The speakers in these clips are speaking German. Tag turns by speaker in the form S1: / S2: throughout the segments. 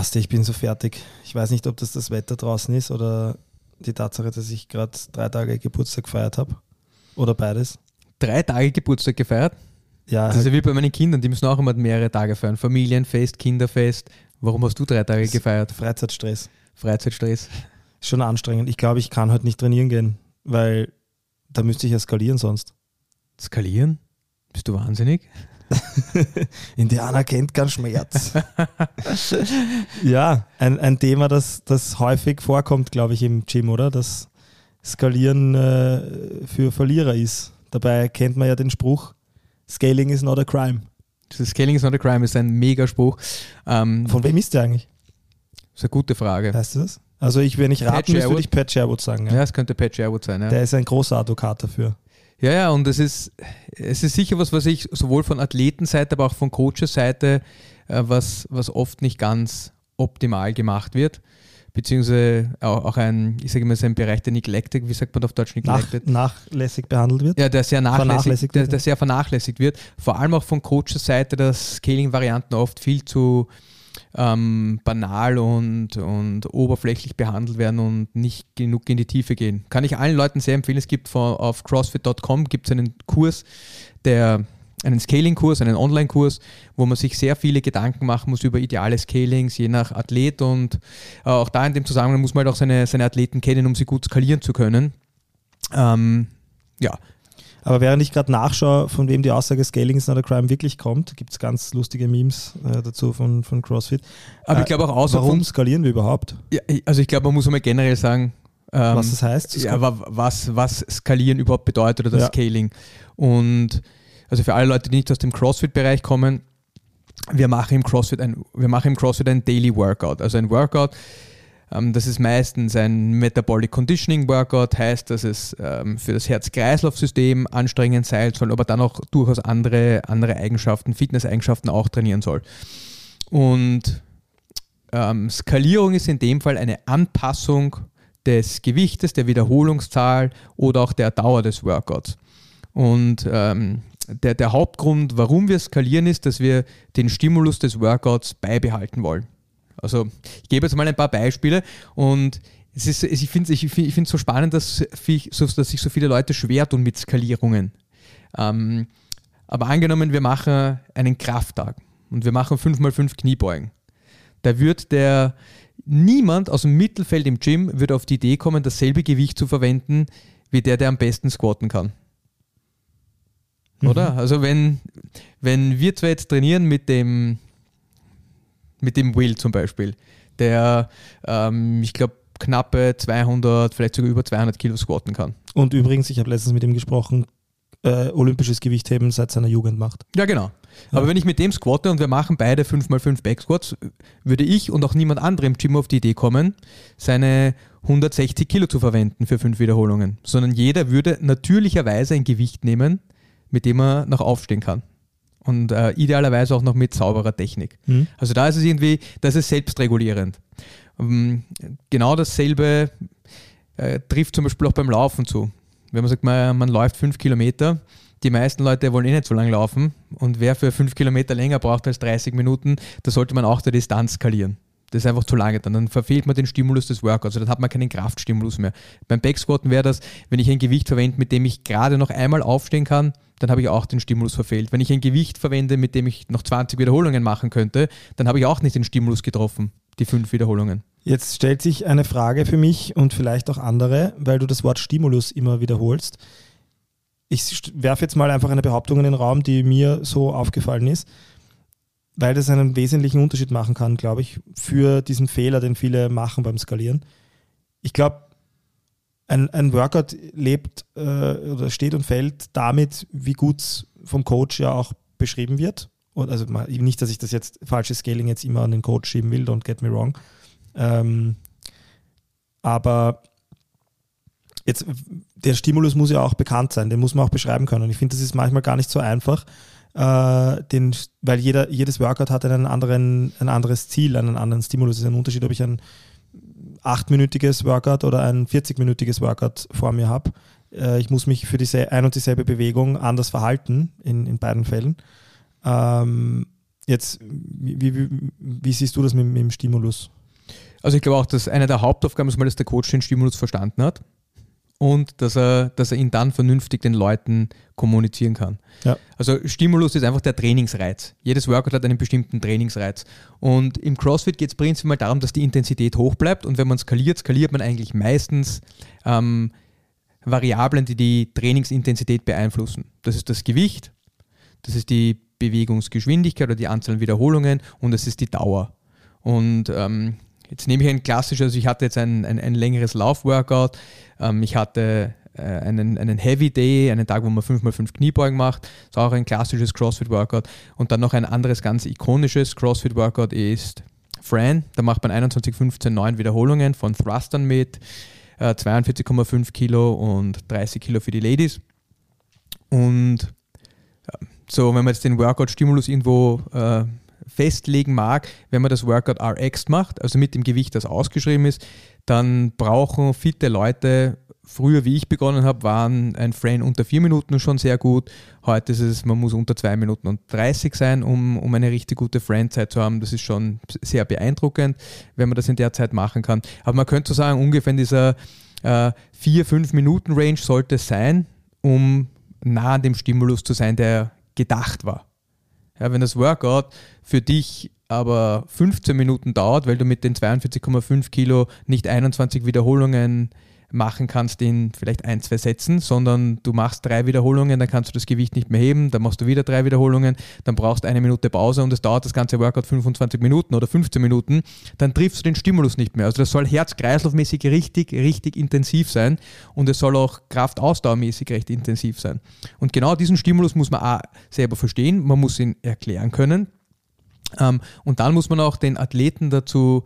S1: Basti, ich bin so fertig. Ich weiß nicht, ob das das Wetter draußen ist oder die Tatsache, dass ich gerade drei Tage Geburtstag gefeiert habe. Oder beides.
S2: Drei Tage Geburtstag gefeiert.
S1: Ja,
S2: Das ist ja wie bei meinen Kindern, die müssen auch immer mehrere Tage feiern. Familienfest, Kinderfest. Warum hast du drei Tage gefeiert?
S1: Freizeitstress.
S2: Freizeitstress.
S1: Schon anstrengend. Ich glaube, ich kann heute nicht trainieren gehen, weil da müsste ich ja skalieren sonst.
S2: Skalieren? Bist du wahnsinnig?
S1: Indianer kennt keinen Schmerz. ja, ein, ein Thema, das, das häufig vorkommt, glaube ich, im Gym, oder? Dass Skalieren äh, für Verlierer ist. Dabei kennt man ja den Spruch, Scaling is not a crime.
S2: Das Scaling is not a crime ist ein Megaspruch. Ähm,
S1: Von wem ist der eigentlich?
S2: ist eine gute Frage.
S1: Weißt du das? Also ich, wenn ich raten müsste, würde ich Pat Sherwood sagen.
S2: Ja,
S1: Ja.
S2: es könnte Pat Sherwood sein. Ja.
S1: Der ist ein großer Advokat dafür.
S2: Ja, ja, und es ist, es ist sicher was, was ich sowohl von Athletenseite, aber auch von Coaches-Seite, äh, was, was oft nicht ganz optimal gemacht wird. Beziehungsweise auch, ein, ich sage so ein Bereich der Neglected, wie sagt man auf Deutsch
S1: Nach,
S2: Neglected?
S1: nachlässig behandelt wird.
S2: Ja, der sehr nachlässig,
S1: Vernachlässigt
S2: der, der sehr vernachlässigt wird. Vor allem auch von Coaches Seite, dass Scaling-Varianten oft viel zu ähm, banal und, und oberflächlich behandelt werden und nicht genug in die Tiefe gehen. Kann ich allen Leuten sehr empfehlen. Es gibt von, auf crossfit.com gibt es einen Kurs, der einen Scaling-Kurs, einen Online-Kurs, wo man sich sehr viele Gedanken machen muss über ideale Scalings, je nach Athlet und äh, auch da in dem Zusammenhang muss man halt auch seine, seine Athleten kennen, um sie gut skalieren zu können. Ähm, ja,
S1: Aber während ich gerade nachschaue, von wem die Aussage Scaling is not a crime wirklich kommt, gibt es ganz lustige Memes äh, dazu von, von CrossFit.
S2: aber
S1: Äh,
S2: ich glaube auch außer
S1: Warum skalieren wir überhaupt?
S2: ja, also ich glaube, man muss einmal generell sagen, ähm,
S1: Was das heißt?
S2: ja, aber was, was Skalieren überhaupt bedeutet oder das
S1: Ja.
S2: Scaling. Und also für alle Leute, die nicht aus dem CrossFit-Bereich kommen, wir machen im CrossFit ein, wir machen im CrossFit ein Daily Workout. Also ein Workout, das ist meistens ein Metabolic Conditioning Workout, heißt, dass es ähm, für das Herz-Kreislauf-System anstrengend sein soll, aber dann auch durchaus andere, andere Eigenschaften, Fitness-Eigenschaften auch trainieren soll. Und ähm, Skalierung ist in dem Fall eine Anpassung des Gewichtes, der Wiederholungszahl oder auch der Dauer des Workouts. Und ähm, der, der Hauptgrund, warum wir skalieren, ist, dass wir den Stimulus des Workouts beibehalten wollen. Also ich gebe jetzt mal ein paar Beispiele und es ist, ich finde es ich find, so spannend, dass, dass sich so viele Leute schwer tun mit Skalierungen. Ähm, aber angenommen, wir machen einen Krafttag und wir machen 5x5 Kniebeugen. Da wird der niemand aus dem Mittelfeld im Gym wird auf die Idee kommen, dasselbe Gewicht zu verwenden, wie der, der am besten squatten kann. Oder? Also wenn, wenn wir zwei jetzt trainieren mit dem, mit dem Will zum Beispiel, der, ähm, ich glaube, knappe 200, vielleicht sogar über 200 Kilo squatten kann.
S1: Und übrigens, ich habe letztens mit ihm gesprochen, äh, olympisches Gewichtheben seit seiner Jugend macht.
S2: Ja, genau. Aber wenn ich mit dem squatte und wir machen beide 5x5 Backsquats, würde ich und auch niemand anderem im Gym auf die Idee kommen, seine 160 Kilo zu verwenden für fünf Wiederholungen, sondern jeder würde natürlicherweise ein Gewicht nehmen, mit dem er noch aufstehen kann. Und äh, idealerweise auch noch mit sauberer Technik.
S1: Mhm.
S2: Also da ist es irgendwie, das ist selbstregulierend. Ähm, genau dasselbe äh, trifft zum Beispiel auch beim Laufen zu. Wenn man sagt, man, man läuft fünf Kilometer, die meisten Leute wollen eh nicht so lange laufen und wer für fünf Kilometer länger braucht als 30 Minuten, da sollte man auch der Distanz skalieren. Das ist einfach zu lange dann. Dann verfehlt man den Stimulus des Workouts. Dann hat man keinen Kraftstimulus mehr. Beim Backsquatten wäre das, wenn ich ein Gewicht verwende, mit dem ich gerade noch einmal aufstehen kann, dann habe ich auch den Stimulus verfehlt. Wenn ich ein Gewicht verwende, mit dem ich noch 20 Wiederholungen machen könnte, dann habe ich auch nicht den Stimulus getroffen, die fünf Wiederholungen.
S1: Jetzt stellt sich eine Frage für mich und vielleicht auch andere, weil du das Wort Stimulus immer wiederholst. Ich werfe jetzt mal einfach eine Behauptung in den Raum, die mir so aufgefallen ist, weil das einen wesentlichen Unterschied machen kann, glaube ich, für diesen Fehler, den viele machen beim Skalieren. Ich glaube, ein, ein Workout lebt äh, oder steht und fällt damit, wie gut es vom Coach ja auch beschrieben wird und also mal, nicht, dass ich das jetzt, falsches Scaling jetzt immer an den Coach schieben will, don't get me wrong. Ähm, aber jetzt, der Stimulus muss ja auch bekannt sein, den muss man auch beschreiben können. Und ich finde, das ist manchmal gar nicht so einfach, äh, den, weil jeder, jedes Workout hat einen anderen, ein anderes Ziel, einen anderen Stimulus. Es ist ein Unterschied, ob ich ein achtminütiges Workout oder ein 40-minütiges Workout vor mir habe. Äh, ich muss mich für diese ein und dieselbe Bewegung anders verhalten in, in beiden Fällen. Ähm, jetzt, wie, wie, wie, siehst du das mit, mit dem Stimulus?
S2: Also ich glaube auch, dass eine der Hauptaufgaben ist mal, dass der Coach den Stimulus verstanden hat und dass er, dass er ihn dann vernünftig den Leuten kommunizieren kann.
S1: Ja.
S2: Also Stimulus ist einfach der Trainingsreiz. Jedes Workout hat einen bestimmten Trainingsreiz. Und im CrossFit geht es prinzipiell darum, dass die Intensität hoch bleibt und wenn man skaliert, skaliert man eigentlich meistens ähm, Variablen, die die Trainingsintensität beeinflussen. Das ist das Gewicht, das ist die Bewegungsgeschwindigkeit oder die Anzahl an Wiederholungen und das ist die Dauer. Und ähm, Jetzt nehme ich ein klassisches, also ich hatte jetzt ein, ein, ein längeres Laufworkout, ähm, ich hatte äh, einen, einen Heavy Day, einen Tag, wo man 5x5 Kniebeugen macht, das ist auch ein klassisches CrossFit-Workout. Und dann noch ein anderes ganz ikonisches CrossFit-Workout ist Fran, da macht man 21, 15, 9 Wiederholungen von Thrustern mit, äh, 42,5 Kilo und 30 Kilo für die Ladies. Und äh, so, wenn man jetzt den Workout-Stimulus irgendwo äh, festlegen mag, wenn man das Workout RX macht, also mit dem Gewicht, das ausgeschrieben ist, dann brauchen fitte Leute, früher wie ich begonnen habe, waren ein Frame unter vier Minuten schon sehr gut. Heute ist es, man muss unter zwei Minuten und 30 sein, um, um eine richtig gute Frame-Zeit zu haben. Das ist schon sehr beeindruckend, wenn man das in der Zeit machen kann. Aber man könnte so sagen, ungefähr in dieser äh, 4-5 Minuten Range sollte es sein, um nah an dem Stimulus zu sein, der gedacht war. Ja, wenn das Workout für dich aber 15 Minuten dauert, weil du mit den 42,5 Kilo nicht 21 Wiederholungen machen kannst in vielleicht ein, zwei Sätzen, sondern du machst drei Wiederholungen, dann kannst du das Gewicht nicht mehr heben, dann machst du wieder drei Wiederholungen, dann brauchst du eine Minute Pause und es dauert das ganze Workout 25 Minuten oder 15 Minuten, dann triffst du den Stimulus nicht mehr. Also das soll herz-kreislaufmäßig richtig, richtig intensiv sein und es soll auch kraftausdauermäßig recht intensiv sein. Und genau diesen Stimulus muss man auch selber verstehen, man muss ihn erklären können ähm, und dann muss man auch den Athleten dazu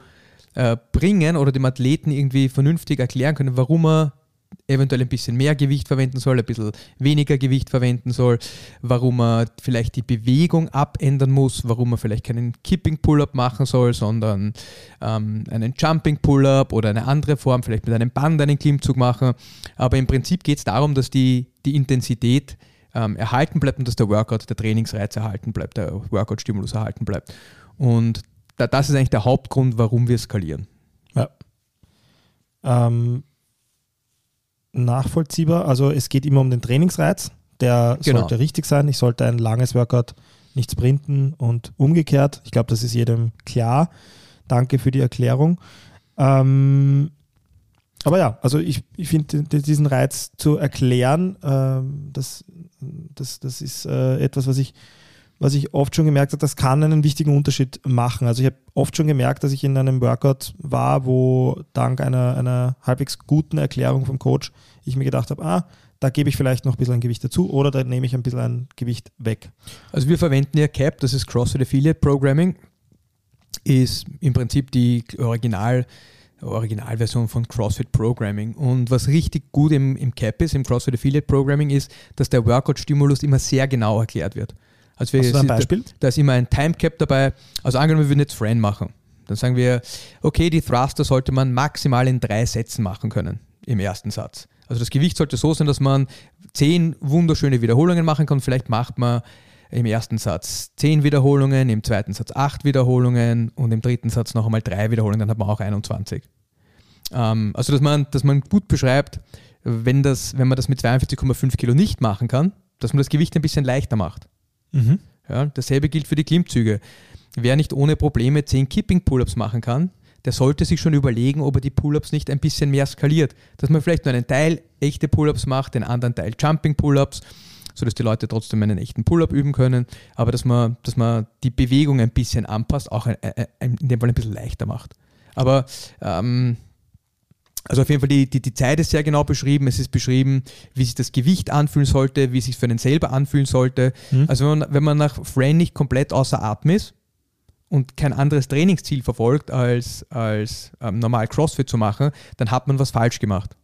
S2: äh, bringen oder dem Athleten irgendwie vernünftig erklären können, warum er eventuell ein bisschen mehr Gewicht verwenden soll, ein bisschen weniger Gewicht verwenden soll, warum er vielleicht die Bewegung abändern muss, warum er vielleicht keinen Kipping Pull-up machen soll, sondern ähm, einen Jumping Pull-up oder eine andere Form, vielleicht mit einem Band einen Klimmzug machen. Aber im Prinzip geht es darum, dass die, die Intensität ähm, erhalten bleibt und dass der Workout, der Trainingsreiz erhalten bleibt, der Workout-Stimulus erhalten bleibt. Und da, das ist eigentlich der Hauptgrund, warum wir skalieren.
S1: Ja. Ähm, nachvollziehbar, also es geht immer um den Trainingsreiz, der
S2: Genau.
S1: sollte richtig sein. Ich sollte ein langes Workout nicht sprinten und umgekehrt. Ich glaube, das ist jedem klar. Danke für die Erklärung. Ähm, aber ja, also ich, ich finde diesen Reiz zu erklären, ähm, das, das, das ist äh, etwas, was ich, was ich oft schon gemerkt habe, das kann einen wichtigen Unterschied machen. Also ich habe oft schon gemerkt, dass ich in einem Workout war, wo dank einer, einer halbwegs guten Erklärung vom Coach ich mir gedacht habe, ah, da gebe ich vielleicht noch ein bisschen ein Gewicht dazu oder da nehme ich ein bisschen ein Gewicht weg.
S2: Also wir verwenden ja CAP, das ist CrossFit Affiliate Programming, ist im Prinzip die Original, Originalversion von CrossFit Programming. Und was richtig gut im, im CAP ist, im CrossFit Affiliate Programming, ist, dass der Workout-Stimulus immer sehr genau erklärt wird. Also wir,
S1: Hast du ein Beispiel?
S2: Da ist immer ein Timecap dabei. Also angenommen, wir würden jetzt Friend machen. Dann sagen wir, okay, die Thruster sollte man maximal in drei Sätzen machen können im ersten Satz. Also das Gewicht sollte so sein, dass man zehn wunderschöne Wiederholungen machen kann. Vielleicht macht man im ersten Satz zehn Wiederholungen, im zweiten Satz acht Wiederholungen und im dritten Satz noch einmal drei Wiederholungen, dann hat man auch 21. Ähm, also dass man, dass man gut beschreibt, wenn, das, wenn man das mit 42,5 Kilo nicht machen kann, dass man das Gewicht ein bisschen leichter macht. Ja, dasselbe gilt für die Klimmzüge. Wer nicht ohne Probleme 10 Kipping-Pull-Ups machen kann, der sollte sich schon überlegen, ob er die Pull-Ups nicht ein bisschen mehr skaliert. Dass man vielleicht nur einen Teil echte Pull-Ups macht, den anderen Teil Jumping-Pull-Ups, sodass die Leute trotzdem einen echten Pull-Up üben können, aber dass man, dass man die Bewegung ein bisschen anpasst, auch in dem Fall ein bisschen leichter macht. Aber ähm, Also auf jeden Fall die, die, die Zeit ist sehr genau beschrieben. Es ist beschrieben, wie sich das Gewicht anfühlen sollte, wie sich für einen selber anfühlen sollte.
S1: Mhm.
S2: Also wenn man, wenn man nach Fran nicht komplett außer Atem ist und kein anderes Trainingsziel verfolgt, als, als ähm, normal CrossFit zu machen, dann hat man was falsch gemacht.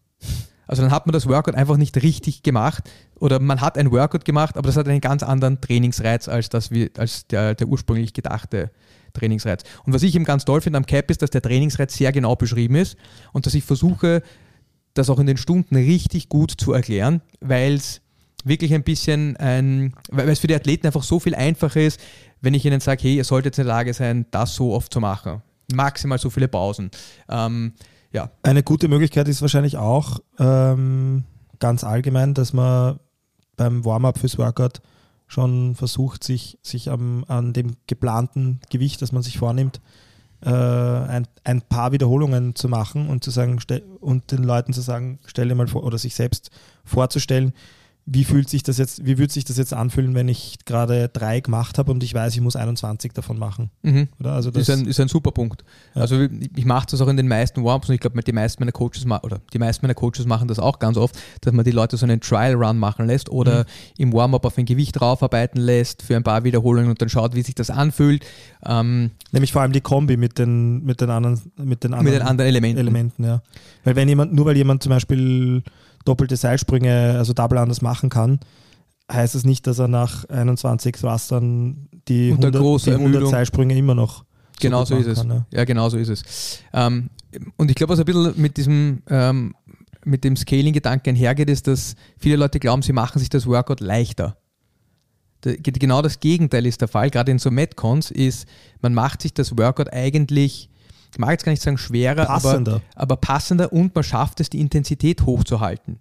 S2: Also dann hat man das Workout einfach nicht richtig gemacht oder man hat ein Workout gemacht, aber das hat einen ganz anderen Trainingsreiz als, das, wie, als der, der ursprünglich gedachte Trainingsreiz. Und was ich eben ganz toll finde am Cap ist, dass der Trainingsreiz sehr genau beschrieben ist und dass ich versuche, das auch in den Stunden richtig gut zu erklären, weil es wirklich ein bisschen ein, weil es für die Athleten einfach so viel einfacher ist, wenn ich ihnen sage, hey, ihr solltet in der Lage sein, das so oft zu machen. Maximal so viele Pausen. Ähm, ja,
S1: Eine gute Möglichkeit ist wahrscheinlich auch ähm, ganz allgemein, dass man beim Warm-up fürs Workout schon versucht, sich, sich am, an dem geplanten Gewicht, das man sich vornimmt, äh, ein, ein paar Wiederholungen zu machen und zu sagen, und den Leuten zu sagen, stell dir mal vor, oder sich selbst vorzustellen, wie fühlt sich das jetzt, wie würde sich das jetzt anfühlen, wenn ich gerade drei gemacht habe und ich weiß, ich muss 21 davon machen.
S2: mhm.
S1: Oder? Also das,
S2: ist, ein, ist ein super Punkt.
S1: Ja.
S2: Also ich mache das auch in den meisten Warm-ups und ich glaube, die meisten meiner Coaches oder die meisten meiner Coaches machen das auch ganz oft, dass man die Leute so einen Trial Run machen lässt oder
S1: Mhm.
S2: im Warm-up auf ein Gewicht raufarbeiten lässt für ein paar Wiederholungen und dann schaut, wie sich das anfühlt ähm,
S1: Nämlich vor allem die Kombi mit den, mit den anderen, mit den anderen,
S2: mit den anderen Elementen.
S1: Elementen, ja. Weil wenn jemand, nur weil jemand zum Beispiel doppelte Seilsprünge, also Double anders machen kann, heißt es nicht, dass er nach 21 Thrustern die
S2: Unter
S1: 100,
S2: großer
S1: die 100
S2: Ermüdung.
S1: Seilsprünge immer noch
S2: Genau
S1: gut
S2: so ist es.
S1: kann, ja.
S2: Ja, genau so ist es. Ähm, und ich glaube, was ein bisschen mit diesem, ähm, mit dem Scaling-Gedanken einhergeht, ist, dass viele Leute glauben, sie machen sich das Workout leichter. Da- Genau das Gegenteil ist der Fall, gerade in so Metcons, ist, man macht sich das Workout eigentlich, ich mag jetzt gar nicht sagen schwerer,
S1: Passender.
S2: Aber, aber passender und man schafft es, die Intensität hochzuhalten.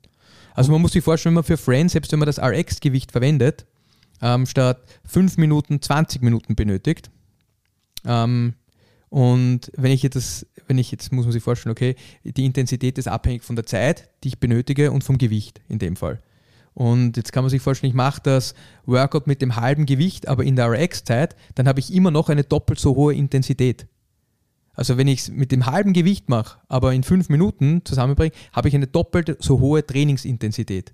S2: Also man muss sich vorstellen, wenn man für Friends, selbst wenn man das RX-Gewicht verwendet, ähm, statt 5 Minuten 20 Minuten benötigt, ähm, und wenn ich jetzt, wenn ich jetzt, muss man sich vorstellen, okay, die Intensität ist abhängig von der Zeit, die ich benötige und vom Gewicht in dem Fall. Und jetzt kann man sich vorstellen, ich mache das Workout mit dem halben Gewicht, aber in der RX-Zeit, dann habe ich immer noch eine doppelt so hohe Intensität. Also wenn ich es mit dem halben Gewicht mache, aber in fünf Minuten zusammenbringe, habe ich eine doppelt so hohe Trainingsintensität.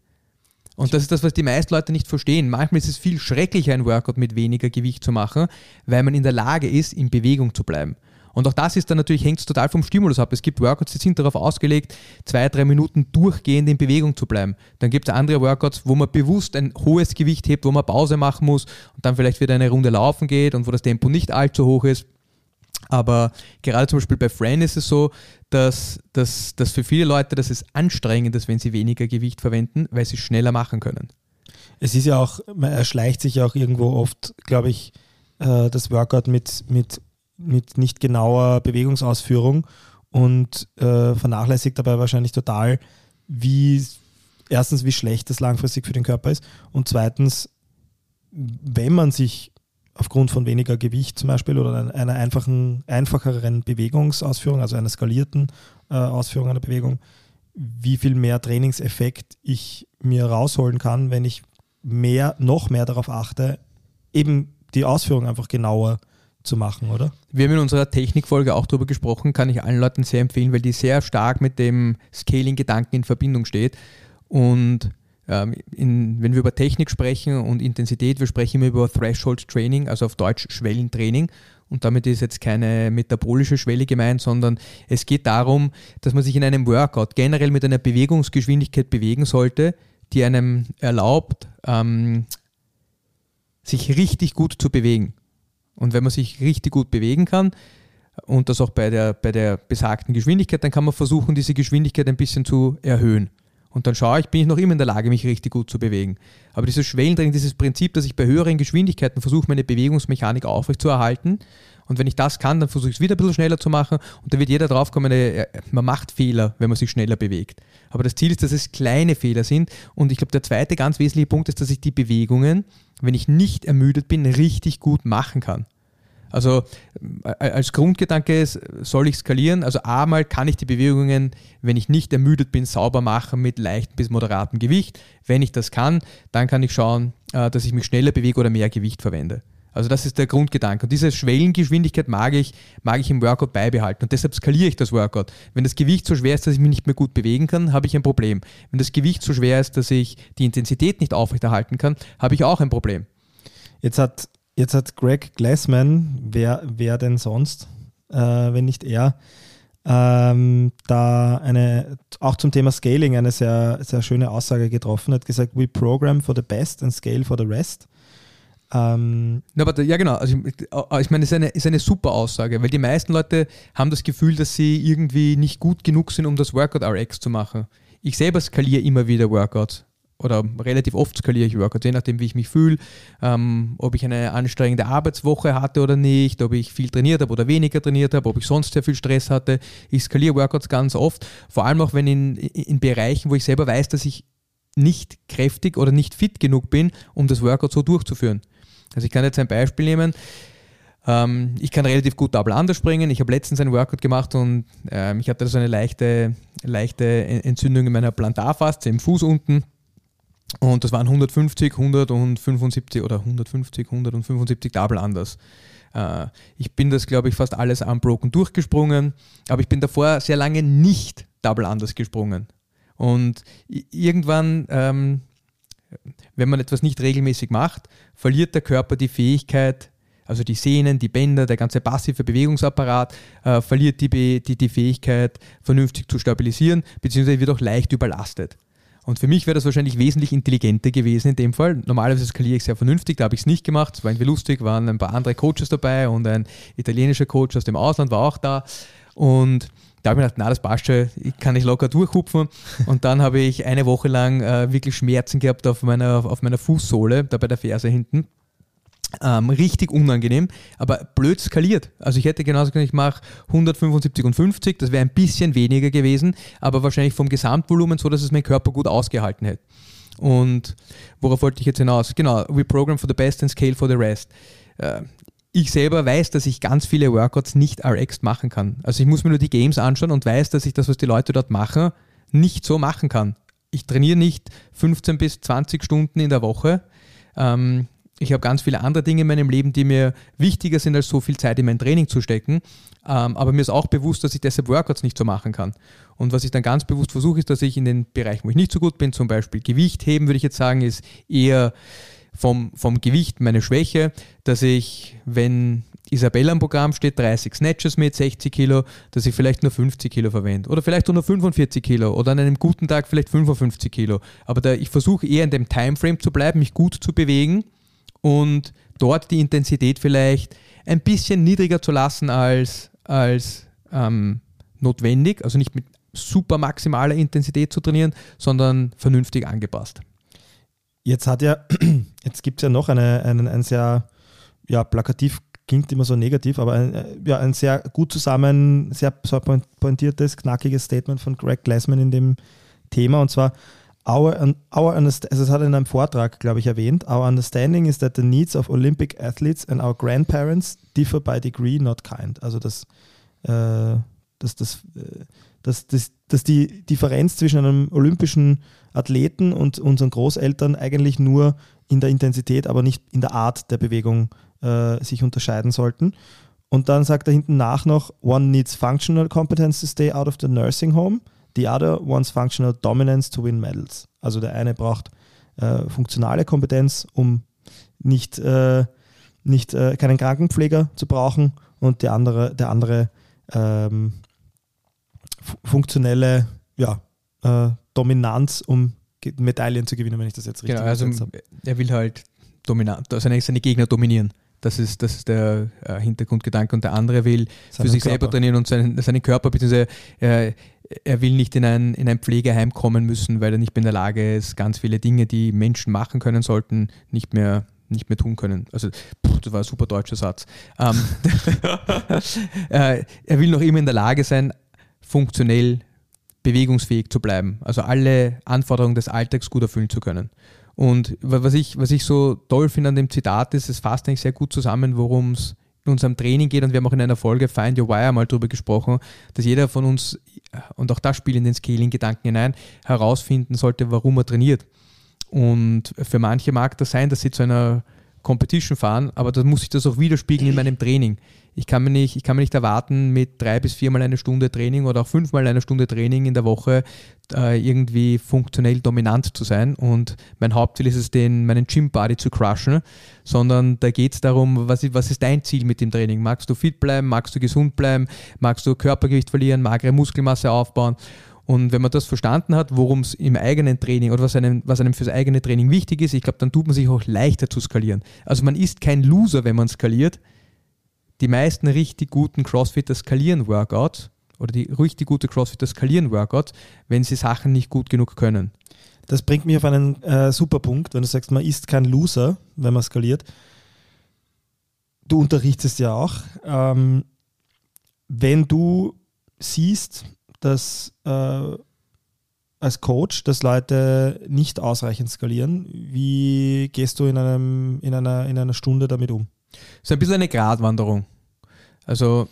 S2: Und das ist das, was die meisten Leute nicht verstehen. Manchmal ist es viel schrecklicher, ein Workout mit weniger Gewicht zu machen, weil man in der Lage ist, in Bewegung zu bleiben. Und auch das ist dann natürlich, hängt total vom Stimulus ab. Es gibt Workouts, die sind darauf ausgelegt, zwei, drei Minuten durchgehend in Bewegung zu bleiben. Dann gibt es andere Workouts, wo man bewusst ein hohes Gewicht hebt, wo man Pause machen muss und dann vielleicht wieder eine Runde laufen geht und wo das Tempo nicht allzu hoch ist. Aber gerade zum Beispiel bei Fran ist es so, dass, dass, dass für viele Leute das ist anstrengend ist, wenn sie weniger Gewicht verwenden, weil sie schneller machen können.
S1: Es ist ja auch, man erschleicht sich ja auch irgendwo oft, glaube ich, äh, das Workout mit, mit, mit nicht genauer Bewegungsausführung und äh, vernachlässigt dabei wahrscheinlich total, wie erstens, wie schlecht das langfristig für den Körper ist und zweitens, wenn man sich aufgrund von weniger Gewicht zum Beispiel oder einer- einfachen, einfacheren Bewegungsausführung, also einer skalierten äh, Ausführung einer Bewegung, wie viel mehr Trainingseffekt ich mir rausholen kann, wenn ich mehr, noch mehr darauf achte, eben die Ausführung einfach genauer zu machen, oder?
S2: Wir haben in unserer Technikfolge auch darüber gesprochen, kann ich allen Leuten sehr empfehlen, weil die sehr stark mit dem Scaling-Gedanken in Verbindung steht. Und ähm, in, wenn wir über Technik sprechen und Intensität, wir sprechen immer über Threshold Training, also auf Deutsch Schwellentraining. Und damit ist jetzt keine metabolische Schwelle gemeint, sondern es geht darum, dass man sich in einem Workout generell mit einer Bewegungsgeschwindigkeit bewegen sollte, die einem erlaubt, ähm, sich richtig gut zu bewegen. Und wenn man sich richtig gut bewegen kann und das auch bei der, bei der besagten Geschwindigkeit, dann kann man versuchen, diese Geschwindigkeit ein bisschen zu erhöhen. Und dann schaue ich, bin ich noch immer in der Lage, mich richtig gut zu bewegen. Aber dieses Schwellentraining, dieses Prinzip, dass ich bei höheren Geschwindigkeiten versuche, meine Bewegungsmechanik aufrechtzuerhalten. Und wenn ich das kann, dann versuche ich es wieder ein bisschen schneller zu machen. Und da wird jeder draufkommen, äh, man macht Fehler, wenn man sich schneller bewegt. Aber das Ziel ist, dass es kleine Fehler sind. Und ich glaube, der zweite ganz wesentliche Punkt ist, dass ich die Bewegungen, wenn ich nicht ermüdet bin, richtig gut machen kann. Also äh, als Grundgedanke ist, soll ich skalieren? Also einmal kann ich die Bewegungen, wenn ich nicht ermüdet bin, sauber machen mit leichtem bis moderatem Gewicht. Wenn ich das kann, dann kann ich schauen, äh, dass ich mich schneller bewege oder mehr Gewicht verwende. Also das ist der Grundgedanke. Und diese Schwellengeschwindigkeit mag ich, mag ich im Workout beibehalten. Und deshalb skaliere ich das Workout. Wenn das Gewicht so schwer ist, dass ich mich nicht mehr gut bewegen kann, habe ich ein Problem. Wenn das Gewicht so schwer ist, dass ich die Intensität nicht aufrechterhalten kann, habe ich auch ein Problem.
S1: Jetzt hat, jetzt hat Greg Glassman, wer, wer denn sonst, äh, wenn nicht er, ähm, da eine, auch zum Thema Scaling eine sehr, sehr schöne Aussage getroffen. Hat gesagt, we program for the best and scale for the rest. Ähm,
S2: Na, aber ja, genau. Also ich, äh, ich meine, es ist eine, ist eine super Aussage, weil die meisten Leute haben das Gefühl, dass sie irgendwie nicht gut genug sind, um das Workout RX zu machen. Ich selber skaliere immer wieder Workouts oder relativ oft skaliere ich Workouts, je nachdem, wie ich mich fühle, ähm, ob ich eine anstrengende Arbeitswoche hatte oder nicht, ob ich viel trainiert habe oder weniger trainiert habe, ob ich sonst sehr viel Stress hatte. Ich skaliere Workouts ganz oft, vor allem auch wenn in, in Bereichen, wo ich selber weiß, dass ich nicht kräftig oder nicht fit genug bin, um das Workout so durchzuführen. Also ich kann jetzt ein Beispiel nehmen. Ähm, ich kann relativ gut Double Under springen. Ich habe letztens ein Workout gemacht und ähm, ich hatte so eine leichte, leichte Entzündung in meiner Plantarfaszie im Fuß unten. Und das waren 150, 175 oder 150, 175 Double Unders. Äh, ich bin das, glaube ich, fast alles unbroken durchgesprungen, aber ich bin davor sehr lange nicht Double Unders gesprungen. Und irgendwann, ähm, wenn man etwas nicht regelmäßig macht, verliert der Körper die Fähigkeit, also die Sehnen, die Bänder, der ganze passive Bewegungsapparat äh, verliert die, die, die Fähigkeit, vernünftig zu stabilisieren, beziehungsweise wird auch leicht überlastet. Und für mich wäre das wahrscheinlich wesentlich intelligenter gewesen in dem Fall. Normalerweise skaliere ich sehr vernünftig, da habe ich es nicht gemacht. Es war irgendwie lustig, waren ein paar andere Coaches dabei und ein italienischer Coach aus dem Ausland war auch da. Und da habe ich mir gedacht, na, das passt schon, ich kann nicht locker durchhupfen. Und dann habe ich eine Woche lang äh, wirklich Schmerzen gehabt auf meiner, auf meiner Fußsohle, da bei der Ferse hinten. Ähm, richtig unangenehm, aber blöd skaliert. Also ich hätte genauso gesagt, ich mache 175 und 50, das wäre ein bisschen weniger gewesen, aber wahrscheinlich vom Gesamtvolumen so, dass es mein Körper gut ausgehalten hätte. Und worauf wollte ich jetzt hinaus? Genau, we program for the best and scale for the rest. Äh, ich selber weiß, dass ich ganz viele Workouts nicht RX machen kann. Also ich muss mir nur die Games anschauen und weiß, dass ich das, was die Leute dort machen, nicht so machen kann. Ich trainiere nicht 15 bis 20 Stunden in der Woche. Ähm, ich habe ganz viele andere Dinge in meinem Leben, die mir wichtiger sind, als so viel Zeit in mein Training zu stecken. Ähm, aber mir ist auch bewusst, dass ich deshalb Workouts nicht so machen kann. Und was ich dann ganz bewusst versuche, ist, dass ich in den Bereichen, wo ich nicht so gut bin, zum Beispiel Gewicht heben, würde ich jetzt sagen, ist eher vom, vom Gewicht meine Schwäche, dass ich, wenn Isabella im Programm steht, 30 Snatches mit 60 Kilo, dass ich vielleicht nur 50 Kilo verwende. Oder vielleicht nur 45 Kilo. Oder an einem guten Tag vielleicht 55 Kilo. Aber da, ich versuche eher in dem Timeframe zu bleiben, mich gut zu bewegen und dort die Intensität vielleicht ein bisschen niedriger zu lassen als, als ähm, notwendig. Also nicht mit super maximaler Intensität zu trainieren, sondern vernünftig angepasst.
S1: Jetzt hat ja, jetzt gibt es ja noch eine, einen, ein sehr, ja, plakativ klingt immer so negativ, aber ein, äh, ja, ein sehr gut zusammen, sehr pointiertes, knackiges Statement von Greg Glassman in dem Thema und zwar Our, our also es hat in einem Vortrag, glaube ich, erwähnt, our understanding is that the needs of Olympic athletes and our grandparents differ by degree, not kind. Also dass, äh, dass, dass, äh, dass, dass, dass die Differenz zwischen einem olympischen Athleten und unseren Großeltern eigentlich nur in der Intensität, aber nicht in der Art der Bewegung äh, sich unterscheiden sollten. Und dann sagt er hinten nach noch, one needs functional competence to stay out of the nursing home, the other wants functional dominance to win medals. Also der eine braucht äh, funktionale Kompetenz, um nicht, äh, nicht äh, keinen Krankenpfleger zu brauchen und der andere, der andere ähm, fu- funktionelle ja, äh, Dominanz, um Medaillen zu gewinnen, wenn ich das jetzt richtig
S2: Genau, also
S1: habe.
S2: er will halt dominant, also seine, seine Gegner dominieren. Das ist, das ist der äh, Hintergrundgedanke. Und der andere will für
S1: Seinen
S2: sich selber
S1: Körper.
S2: trainieren und seinen, seinen Körper, beziehungsweise äh, er will nicht in ein, in ein Pflegeheim kommen müssen, weil er nicht mehr in der Lage ist, ganz viele Dinge, die Menschen machen können sollten, nicht mehr nicht mehr tun können. Also, puh, das war ein super deutscher Satz. Ähm, äh, er will noch immer in der Lage sein, funktionell bewegungsfähig zu bleiben. Also alle Anforderungen des Alltags gut erfüllen zu können. Und wa- was ich, was ich so toll finde an dem Zitat ist, es fasst eigentlich sehr gut zusammen, worum es in unserem Training geht. Und wir haben auch in einer Folge Find Your Wire mal darüber gesprochen, dass jeder von uns, und auch das spielt in den Scaling-Gedanken hinein, herausfinden sollte, warum er trainiert. Und für manche mag das sein, dass sie zu einer Competition fahren, aber dann muss ich das auch widerspiegeln in meinem Training. Ich kann mir nicht, ich kann mir nicht erwarten, mit drei bis viermal eine Stunde Training oder auch fünfmal eine Stunde Training in der Woche äh, irgendwie funktionell dominant zu sein. Und mein Hauptziel ist es, den, meinen Gym-Body zu crushen, sondern da geht es darum, was, ist- was ist dein Ziel mit dem Training? Magst du fit bleiben? Magst du gesund bleiben? Magst du Körpergewicht verlieren? Magere Muskelmasse aufbauen? Und wenn man das verstanden hat, worum es im eigenen Training oder was einem, was einem fürs eigene Training wichtig ist, ich glaube, dann tut man sich auch leichter zu skalieren. Also man ist kein Loser, wenn man skaliert. Die meisten richtig guten Crossfitter skalieren Workouts oder die richtig gute Crossfitter skalieren Workouts, wenn sie Sachen nicht gut genug können.
S1: Das bringt mich auf einen äh, super Punkt, wenn du sagst, man ist kein Loser, wenn man skaliert. Du unterrichtest ja auch. Ähm, wenn du siehst, dass äh, als Coach, dass Leute nicht ausreichend skalieren, wie gehst du in, einem, in, einer, in einer Stunde damit um?
S2: So ein bisschen eine Gratwanderung. Also,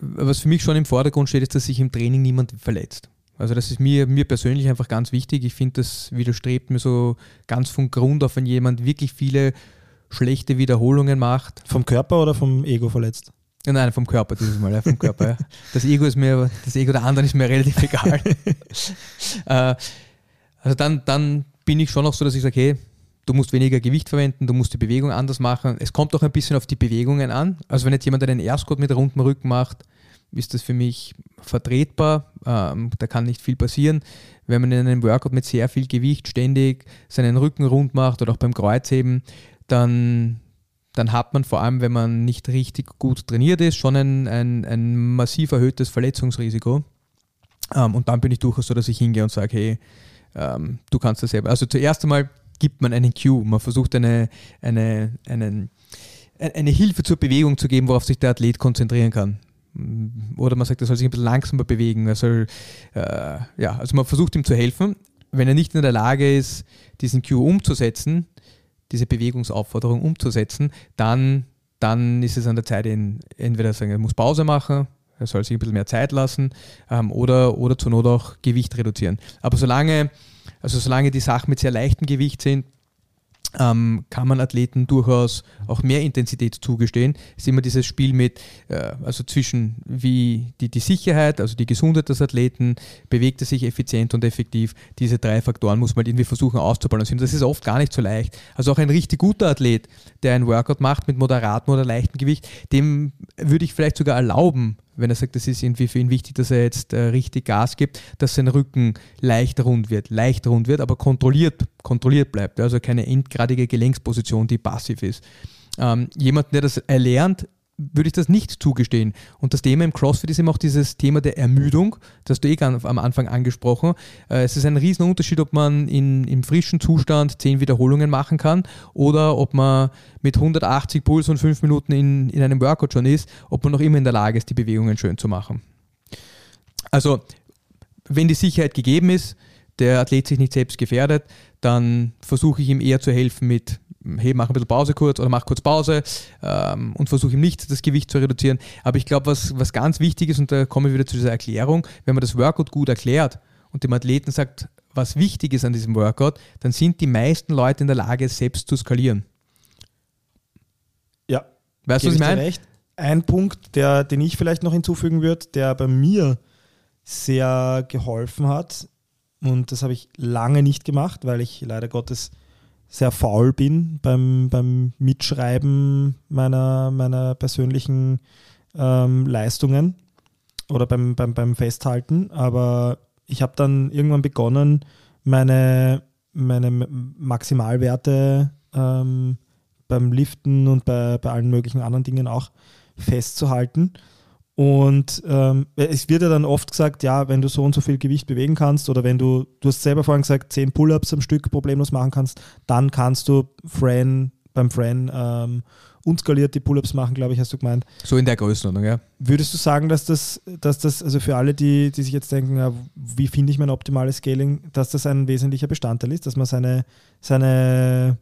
S2: was für mich schon im Vordergrund steht, ist, dass sich im Training niemand verletzt. Also, das ist mir, mir persönlich einfach ganz wichtig. Ich finde, das widerstrebt mir so ganz von Grund auf, wenn jemand wirklich viele schlechte Wiederholungen macht.
S1: Vom Körper oder vom Ego verletzt?
S2: Ja, Nein, vom Körper dieses Mal, ja, vom Körper. Ja. Das Ego ist mir, das Ego der anderen ist mir relativ egal. äh, also dann, dann bin ich schon auch so, dass ich sage, hey, du musst weniger Gewicht verwenden, du musst die Bewegung anders machen. Es kommt auch ein bisschen auf die Bewegungen an. Also wenn jetzt jemand einen Air mit rundem Rücken macht, ist das für mich vertretbar. Ähm, da kann nicht viel passieren. Wenn man in einem Workout mit sehr viel Gewicht ständig seinen Rücken rund macht oder auch beim Kreuzheben, dann, dann hat man vor allem, wenn man nicht richtig gut trainiert ist, schon ein, ein, ein massiv erhöhtes Verletzungsrisiko. Ähm, und dann bin ich durchaus so, dass ich hingehe und sage, hey, ähm, du kannst das selber. Also zuerst einmal gibt man einen Cue. Man versucht eine, eine, einen, eine Hilfe zur Bewegung zu geben, worauf sich der Athlet konzentrieren kann. Oder man sagt, er soll sich ein bisschen langsamer bewegen. Er soll, äh, ja, also man versucht ihm zu helfen. Wenn er nicht in der Lage ist, diesen Cue umzusetzen, diese Bewegungsaufforderung umzusetzen, dann, dann ist es an der Zeit, ihn entweder sagen, er muss Pause machen, er soll sich ein bisschen mehr Zeit lassen ähm, oder, oder zur Not auch Gewicht reduzieren. Aber solange, also solange die Sachen mit sehr leichtem Gewicht sind, ähm, kann man Athleten durchaus auch mehr Intensität zugestehen. Es ist immer dieses Spiel mit, äh, also zwischen wie die, die Sicherheit, also die Gesundheit des Athleten, bewegt er sich effizient und effektiv. Diese drei Faktoren muss man irgendwie versuchen auszubalancieren. Das ist oft gar nicht so leicht. Also auch ein richtig guter Athlet, der ein Workout macht mit moderatem oder leichtem Gewicht, dem würde ich vielleicht sogar erlauben, wenn er sagt, das ist irgendwie für ihn wichtig, dass er jetzt äh, richtig Gas gibt, dass sein Rücken leicht rund wird, leicht rund wird, aber kontrolliert, kontrolliert bleibt. Also keine endgradige Gelenksposition, die passiv ist. Ähm, jemand, der das erlernt, würde ich das nicht zugestehen. Und das Thema im CrossFit ist eben auch dieses Thema der Ermüdung, das du eh am Anfang angesprochen. Äh, Es ist ein riesen Unterschied, ob man in, im frischen Zustand 10 Wiederholungen machen kann oder ob man mit 180 Puls und 5 Minuten in, in einem Workout schon ist, ob man noch immer in der Lage ist, die Bewegungen schön zu machen. Also, wenn die Sicherheit gegeben ist, der Athlet sich nicht selbst gefährdet, dann versuche ich ihm eher zu helfen mit, hey, mach ein bisschen Pause kurz oder mach kurz Pause ähm, und versuche ihm nicht das Gewicht zu reduzieren. Aber ich glaube, was, was ganz wichtig ist, und da komme ich wieder zu dieser Erklärung, wenn man das Workout gut erklärt und dem Athleten sagt, was wichtig ist an diesem Workout, dann sind die meisten Leute in der Lage, es selbst zu skalieren.
S1: Ja,
S2: Weißt du, was ich meine?
S1: recht. Ein Punkt, der, den ich vielleicht noch hinzufügen würde, der bei mir sehr geholfen hat, und das habe ich lange nicht gemacht, weil ich leider Gottes sehr faul bin beim, beim Mitschreiben meiner, meiner persönlichen ähm, Leistungen oder beim, beim, beim Festhalten. Aber ich habe dann irgendwann begonnen, meine, meine Maximalwerte ähm, beim Liften und bei, bei allen möglichen anderen Dingen auch festzuhalten. Und ähm, es wird ja dann oft gesagt, ja, wenn du so und so viel Gewicht bewegen kannst oder wenn du, du hast selber vorhin gesagt, 10 Pull-ups am Stück problemlos machen kannst, dann kannst du Fran, beim Fran ähm, unskaliert die Pull-ups machen, glaube ich, hast du gemeint.
S2: So in der Größenordnung, ja.
S1: Würdest du sagen, dass das, dass das, also für alle, die, die sich jetzt denken, ja, wie finde ich mein optimales Scaling, dass das ein wesentlicher Bestandteil ist, dass man seine, seine,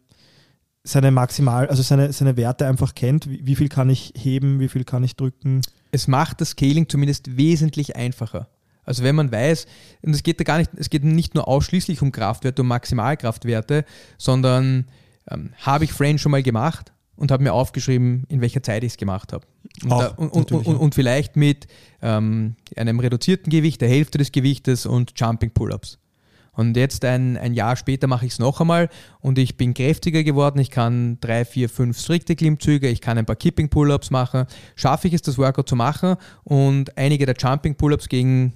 S1: seine maximal, also seine, seine Werte einfach kennt, wie, wie viel kann ich heben, wie viel kann ich drücken?
S2: Es macht das Scaling zumindest wesentlich einfacher. Also wenn man weiß, und es geht da gar nicht, es geht nicht nur ausschließlich um Kraftwerte, um Maximalkraftwerte, sondern ähm, habe ich Fran schon mal gemacht und habe mir aufgeschrieben, in welcher Zeit ich es gemacht habe. Und, und, und, und vielleicht mit ähm, einem reduzierten Gewicht, der Hälfte des Gewichtes und Jumping Pull-Ups. Und jetzt ein, ein Jahr später mache ich es noch einmal und ich bin kräftiger geworden. Ich kann drei, vier, fünf strikte Klimmzüge, ich kann ein paar Kipping Pull-Ups machen. Schaffe ich es, das Workout zu machen und einige der Jumping Pull-Ups gegen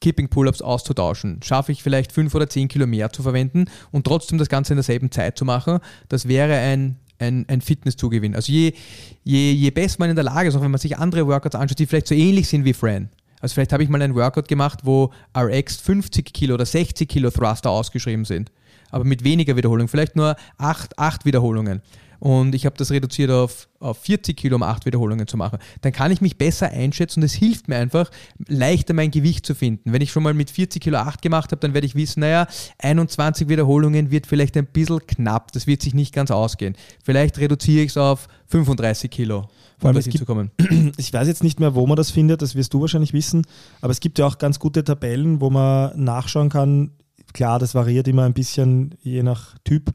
S2: Kipping Pull-Ups auszutauschen. Schaffe ich vielleicht fünf oder zehn Kilo mehr zu verwenden und trotzdem das Ganze in derselben Zeit zu machen. Das wäre ein, ein, ein Fitnesszugewinn. Also je, je, je besser man in der Lage ist, auch wenn man sich andere Workouts anschaut, die vielleicht so ähnlich sind wie Fran. Also vielleicht habe ich mal einen Workout gemacht, wo RX 50 Kilo oder 60 Kilo Thruster ausgeschrieben sind, aber mit weniger Wiederholung, vielleicht nur 8, 8 Wiederholungen. Und ich habe das reduziert auf, auf 40 Kilo, um 8 Wiederholungen zu machen. Dann kann ich mich besser einschätzen und es hilft mir einfach, leichter mein Gewicht zu finden. Wenn ich schon mal mit 40 Kilo 8 gemacht habe, dann werde ich wissen, naja, 21 Wiederholungen wird vielleicht ein bisschen knapp. Das wird sich nicht ganz ausgehen. Vielleicht reduziere ich es auf 35 Kilo,
S1: Vor allem
S2: um
S1: es gibt-
S2: hinzukommen.
S1: ich weiß jetzt nicht mehr, wo man das findet, das wirst du wahrscheinlich wissen, aber es gibt ja auch ganz gute Tabellen, wo man nachschauen kann. Klar, das variiert immer ein bisschen je nach Typ,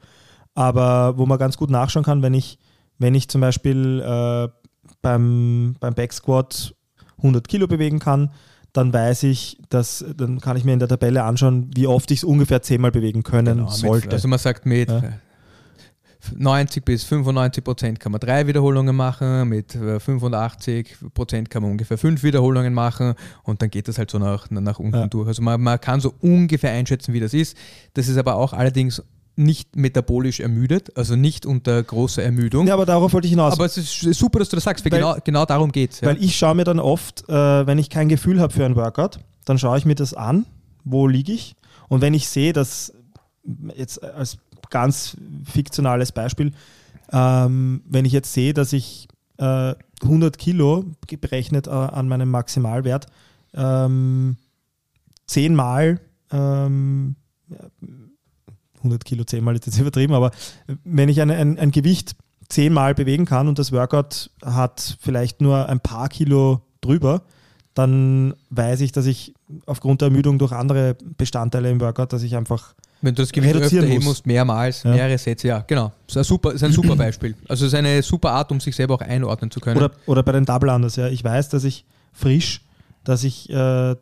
S1: aber wo man ganz gut nachschauen kann, wenn ich, wenn ich zum Beispiel äh, beim, beim Backsquat 100 Kilo bewegen kann, dann weiß ich, dass, dann kann ich mir in der Tabelle anschauen, wie oft ich es ungefähr zehnmal bewegen können
S2: Genau,
S1: sollte.
S2: Mit, also man sagt mit
S1: Ja.
S2: äh, 90 bis 95 Prozent kann man drei Wiederholungen machen, mit äh, 85 Prozent kann man ungefähr fünf Wiederholungen machen und dann geht das halt so nach, nach unten
S1: Ja.
S2: durch. Also man, man kann so ungefähr einschätzen, wie das ist. Das ist aber auch allerdings nicht metabolisch ermüdet, also nicht unter großer Ermüdung.
S1: ja, aber darauf wollte ich hinaus.
S2: aber es ist super, dass du das sagst, weil,
S1: Weil-
S2: genau, genau darum geht. Ja.
S1: Weil ich schaue mir dann oft, äh, wenn ich kein Gefühl habe für ein Workout, dann schaue ich mir das an, wo liege ich. Und wenn ich sehe, dass jetzt als ganz fiktionales Beispiel, ähm, wenn ich jetzt sehe, dass ich äh, 100 Kilo berechnet äh, an meinem Maximalwert ähm, zehnmal ähm, 100 Kilo zehnmal ist jetzt übertrieben, aber wenn ich ein, ein, ein Gewicht zehnmal bewegen kann und das Workout hat vielleicht nur ein paar Kilo drüber, dann weiß ich, dass ich aufgrund der Ermüdung durch andere Bestandteile im Workout, dass ich einfach
S2: Wenn du das Gewicht
S1: reduzieren
S2: öfter heben
S1: muss.
S2: musst, mehrmals,
S1: Ja.
S2: mehrere Sätze, ja, genau. Das ist ein super, ist ein super Beispiel. Also es ist eine super Art, um sich selber auch einordnen zu können.
S1: Oder, oder bei den Double Unders, ja. Ich weiß, dass ich frisch, dass ich, äh,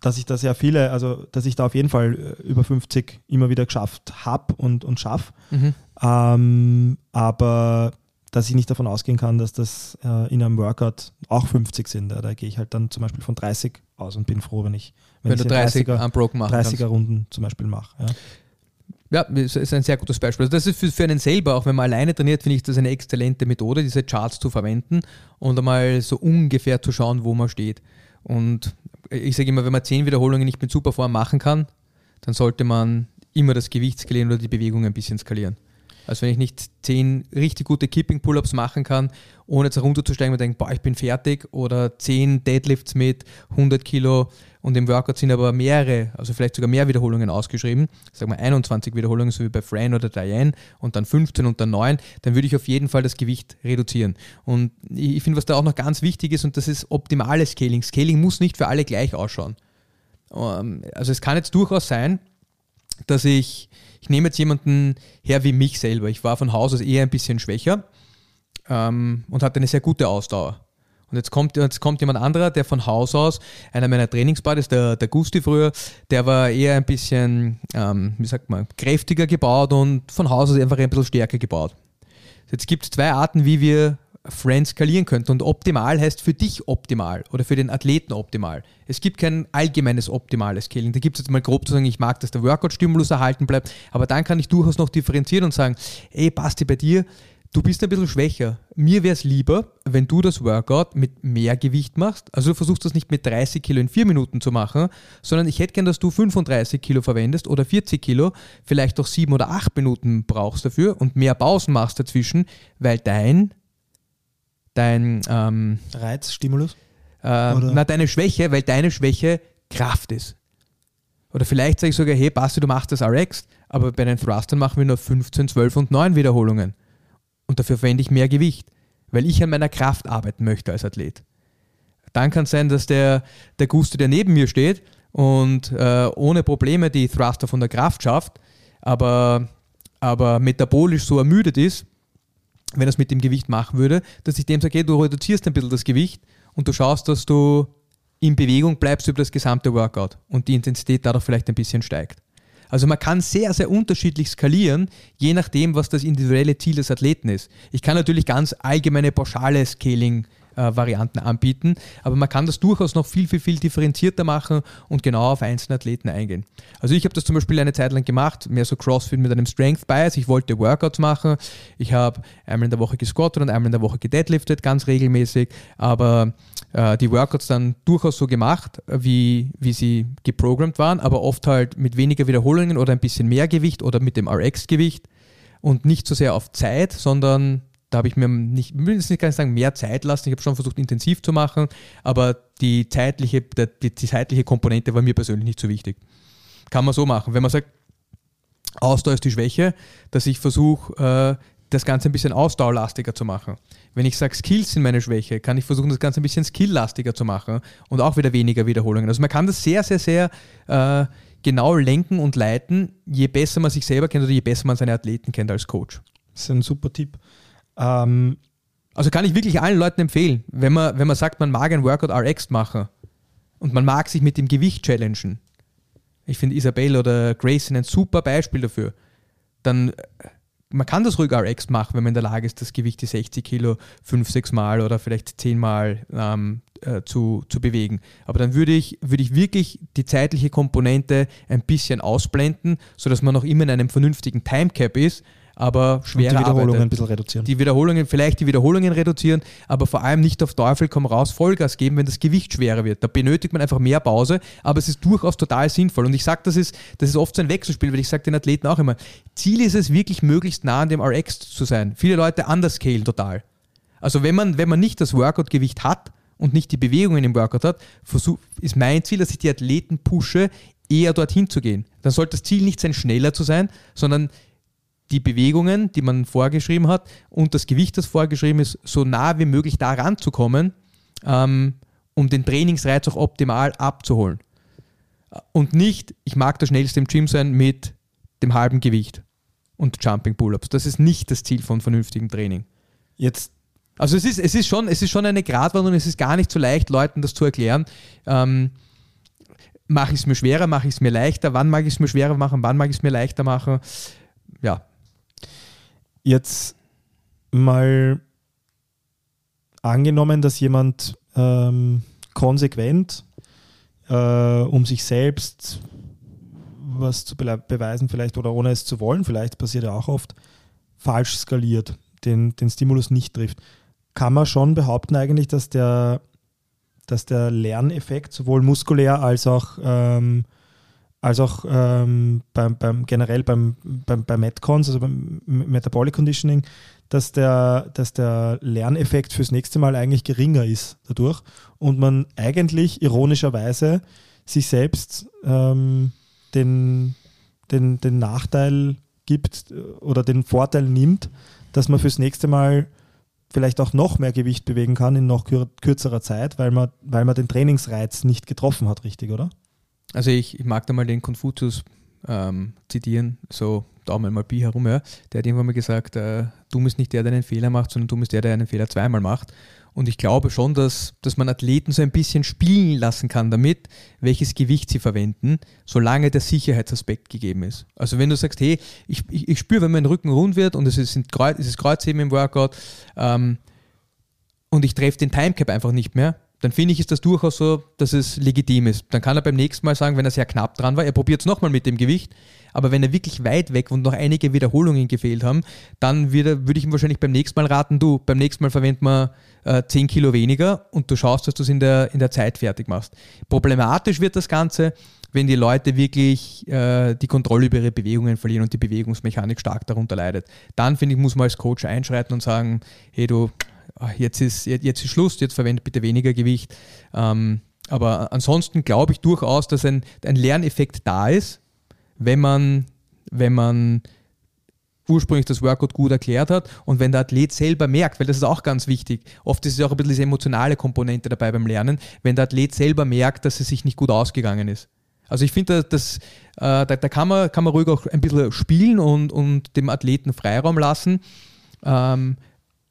S1: dass ich da sehr viele, also dass ich da auf jeden Fall äh, über 50 immer wieder geschafft habe und, und schaffe.
S2: Mhm.
S1: Ähm, aber dass ich nicht davon ausgehen kann, dass das äh, in einem Workout auch 50 sind. Ja. Da gehe ich halt dann zum Beispiel von 30 aus und bin froh, wenn ich, wenn,
S2: wenn,
S1: ich
S2: du
S1: den
S2: 30
S1: 30er,
S2: unbroken machen
S1: 30er
S2: kannst.
S1: Runden zum Beispiel mache. Ja.
S2: Ja, das ist ein sehr gutes Beispiel. Also das ist für, für einen selber, auch wenn man alleine trainiert, finde ich das eine exzellente Methode, diese Charts zu verwenden und einmal so ungefähr zu schauen, wo man steht. Und ich sage immer, wenn man 10 Wiederholungen nicht mit Superform machen kann, dann sollte man immer das Gewicht skalieren oder die Bewegung ein bisschen skalieren. Also wenn ich nicht 10 richtig gute Keeping-Pull-Ups machen kann, ohne jetzt runterzusteigen und denke, boah, ich bin fertig, oder 10 Deadlifts mit 100 Kilo und im Workout sind aber mehrere, also vielleicht sogar mehr Wiederholungen ausgeschrieben, sagen wir 21 Wiederholungen, so wie bei Fran oder Diane und dann 15 und dann 9, dann würde ich auf jeden Fall das Gewicht reduzieren. Und ich ich finde, was da auch noch ganz wichtig ist, und das ist optimales Scaling. Scaling muss nicht für alle gleich ausschauen. Ähm, Also es kann jetzt durchaus sein, dass ich, ich nehme jetzt jemanden her wie mich selber. Ich war von Haus aus eher ein bisschen schwächer ähm, und hatte eine sehr gute Ausdauer. Und jetzt kommt, jetzt kommt jemand anderer, der von Haus aus, einer meiner Trainingsbuddies, der, der Gusti früher, der war eher ein bisschen, ähm, wie sagt man, kräftiger gebaut und von Haus aus einfach ein bisschen stärker gebaut. Jetzt gibt es zwei Arten, wie wir Friends skalieren könnten. Und optimal heißt für dich optimal oder für den Athleten optimal. Es gibt kein allgemeines optimales Scaling. Da gibt es jetzt mal grob zu sagen, ich mag, dass der Workout-Stimulus erhalten bleibt, aber dann kann ich durchaus noch differenzieren und sagen, ey, Basti, bei dir, du bist ein bisschen schwächer. Mir wäre es lieber, wenn du das Workout mit mehr Gewicht machst. Also du versuchst das nicht mit 30 Kilo in 4 Minuten zu machen, sondern ich hätte gern, dass du 35 Kilo verwendest oder 40 Kilo, vielleicht auch 7 oder 8 Minuten brauchst dafür und mehr Pausen machst dazwischen, weil dein, dein, ähm,
S1: Reiz, Stimulus.
S2: äh, na, deine Schwäche, weil deine Schwäche Kraft ist. Oder vielleicht sage ich sogar, hey, Basti, du machst das RX, aber bei den Thrustern machen wir nur 15, 12 und 9 Wiederholungen. Und dafür verwende ich mehr Gewicht, weil ich an meiner Kraft arbeiten möchte als Athlet. Dann kann es sein, dass der, der Gusto, der neben mir steht und äh, ohne Probleme die Thruster von der Kraft schafft, aber aber metabolisch so ermüdet ist, wenn er es mit dem Gewicht machen würde, dass ich dem sage, hey, du reduzierst ein bisschen das Gewicht und du schaust, dass du in Bewegung bleibst über das gesamte Workout und die Intensität dadurch vielleicht ein bisschen steigt. Also man kann sehr, sehr unterschiedlich skalieren, je nachdem, was das individuelle Ziel des Athleten ist. Ich kann natürlich ganz allgemeine, pauschale Scaling-Varianten anbieten, aber man kann das durchaus noch viel, viel, viel differenzierter machen und genau auf einzelne Athleten eingehen. Also ich habe das zum Beispiel eine Zeit lang gemacht, mehr so CrossFit mit einem Strength Bias. Ich wollte Workouts machen. Ich habe einmal in der Woche gesquattet und einmal in der Woche gedeadliftet, ganz regelmäßig, aber äh, die Workouts dann durchaus so gemacht, wie, wie sie geprogrammt waren, aber oft halt mit weniger Wiederholungen oder ein bisschen mehr Gewicht oder mit dem RX-Gewicht und nicht so sehr auf Zeit, sondern da habe ich mir nicht, jetzt nicht sagen, mehr Zeit lassen. Ich habe schon versucht, intensiv zu machen, aber die zeitliche, die, die zeitliche Komponente war mir persönlich nicht so wichtig. Kann man so machen. Wenn man sagt, Ausdauer ist die Schwäche, dass ich versuche, äh, das Ganze ein bisschen ausdauerlastiger zu machen. Wenn ich sage, Skills sind meine Schwäche, kann ich versuchen, das Ganze ein bisschen skilllastiger zu machen und auch wieder weniger Wiederholungen. Also man kann das sehr, sehr, sehr äh, genau lenken und leiten, je besser man sich selber kennt oder je besser man seine Athleten kennt als Coach.
S1: Das ist ein super Tipp. Ähm,
S2: Also kann ich wirklich allen Leuten empfehlen, wenn man, wenn man sagt, man mag ein Workout RX machen und man mag sich mit dem Gewicht challengen. Ich finde Isabelle oder Grace sind ein super Beispiel dafür. Dann, äh, man kann das ruhig RX machen, wenn man in der Lage ist, das Gewicht die 60 Kilo fünf, sechs Mal oder vielleicht zehn Mal ähm, äh, zu, zu bewegen. Aber dann würde ich, würde ich wirklich die zeitliche Komponente ein bisschen ausblenden, sodass man noch immer in einem vernünftigen Timecap ist, aber
S1: und die Wiederholungen
S2: arbeitet
S1: ein bisschen reduzieren.
S2: die Wiederholungen, vielleicht die Wiederholungen reduzieren, aber vor allem nicht auf Teufel komm raus Vollgas geben, wenn das Gewicht schwerer wird. Da benötigt man einfach mehr Pause, aber es ist durchaus total sinnvoll. Und ich sage, das ist, das ist oft so ein Wechselspiel, weil ich sage den Athleten auch immer, Ziel ist es wirklich möglichst nah an dem RX zu sein. Viele Leute underscalen total. Also wenn man, wenn man nicht das Workout-Gewicht hat und nicht die Bewegungen im Workout hat, versuch, ist mein Ziel, dass ich die Athleten pushe, eher dorthin zu gehen. Dann sollte das Ziel nicht sein, schneller zu sein, sondern die Bewegungen, die man vorgeschrieben hat und das Gewicht, das vorgeschrieben ist, so nah wie möglich da ranzukommen, ähm, um den Trainingsreiz auch optimal abzuholen. Und nicht, ich mag der schnellste im Gym sein mit dem halben Gewicht und Jumping Pull-Ups. Das ist nicht das Ziel von vernünftigem Training.
S1: Jetzt
S2: Also es ist, es ist, schon, es ist schon eine Gratwanderung, es ist gar nicht so leicht, Leuten das zu erklären. Ähm, mache ich es mir schwerer, mache ich es mir leichter, wann mag ich es mir schwerer machen, wann mag ich es mir leichter machen. Ja,
S1: Jetzt mal angenommen, dass jemand ähm, konsequent, äh, um sich selbst was zu bele- beweisen vielleicht oder ohne es zu wollen, vielleicht passiert ja auch oft, falsch skaliert, den, den Stimulus nicht trifft. Kann man schon behaupten eigentlich, dass der, dass der Lerneffekt sowohl muskulär als auch ähm, als auch ähm, beim, beim generell beim, beim, beim Metcons, also beim Metabolic Conditioning, dass der, dass der Lerneffekt fürs nächste Mal eigentlich geringer ist dadurch und man eigentlich ironischerweise sich selbst ähm, den, den, den Nachteil gibt äh, oder den Vorteil nimmt, dass man fürs nächste Mal vielleicht auch noch mehr Gewicht bewegen kann in noch kür kürzerer Zeit, weil man, weil man den Trainingsreiz nicht getroffen hat, richtig, oder?
S2: Also ich, ich mag da mal den Konfuzius ähm, zitieren, so Daumen mal Pi herum, ja. Der hat irgendwann mal gesagt, äh, dumm ist nicht der, der einen Fehler macht, sondern dumm ist der, der einen Fehler zweimal macht. Und ich glaube schon, dass, dass man Athleten so ein bisschen spielen lassen kann damit, welches Gewicht sie verwenden, solange der Sicherheitsaspekt gegeben ist. Also wenn du sagst, hey, ich, ich, ich spüre, wenn mein Rücken rund wird und es ist, Kreuz, es ist Kreuzheben im Workout ähm, und ich treffe den Timecap einfach nicht mehr, dann finde ich, ist das durchaus so, dass es legitim ist. Dann kann er beim nächsten Mal sagen, wenn er sehr knapp dran war, er probiert es nochmal mit dem Gewicht, aber wenn er wirklich weit weg und noch einige Wiederholungen gefehlt haben, dann würde, ich ihm wahrscheinlich beim nächsten Mal raten, du, beim nächsten Mal verwenden wir äh, 10 Kilo weniger und du schaust, dass du es in der, in der Zeit fertig machst. Problematisch wird das Ganze, wenn die Leute wirklich äh, die Kontrolle über ihre Bewegungen verlieren und die Bewegungsmechanik stark darunter leidet. Dann, finde ich, muss man als Coach einschreiten und sagen, hey du, jetzt ist, jetzt ist Schluss, jetzt verwende bitte weniger Gewicht. Ähm, aber ansonsten glaube ich durchaus, dass ein, ein Lerneffekt da ist, wenn man, wenn man ursprünglich das Workout gut erklärt hat und wenn der Athlet selber merkt, weil das ist auch ganz wichtig, oft ist es auch ein bisschen diese emotionale Komponente dabei beim Lernen, wenn der Athlet selber merkt, dass es sich nicht gut ausgegangen ist. Also ich finde, das, äh, da, da kann, man, kann man ruhig auch ein bisschen spielen und, und dem Athleten Freiraum lassen. Ähm,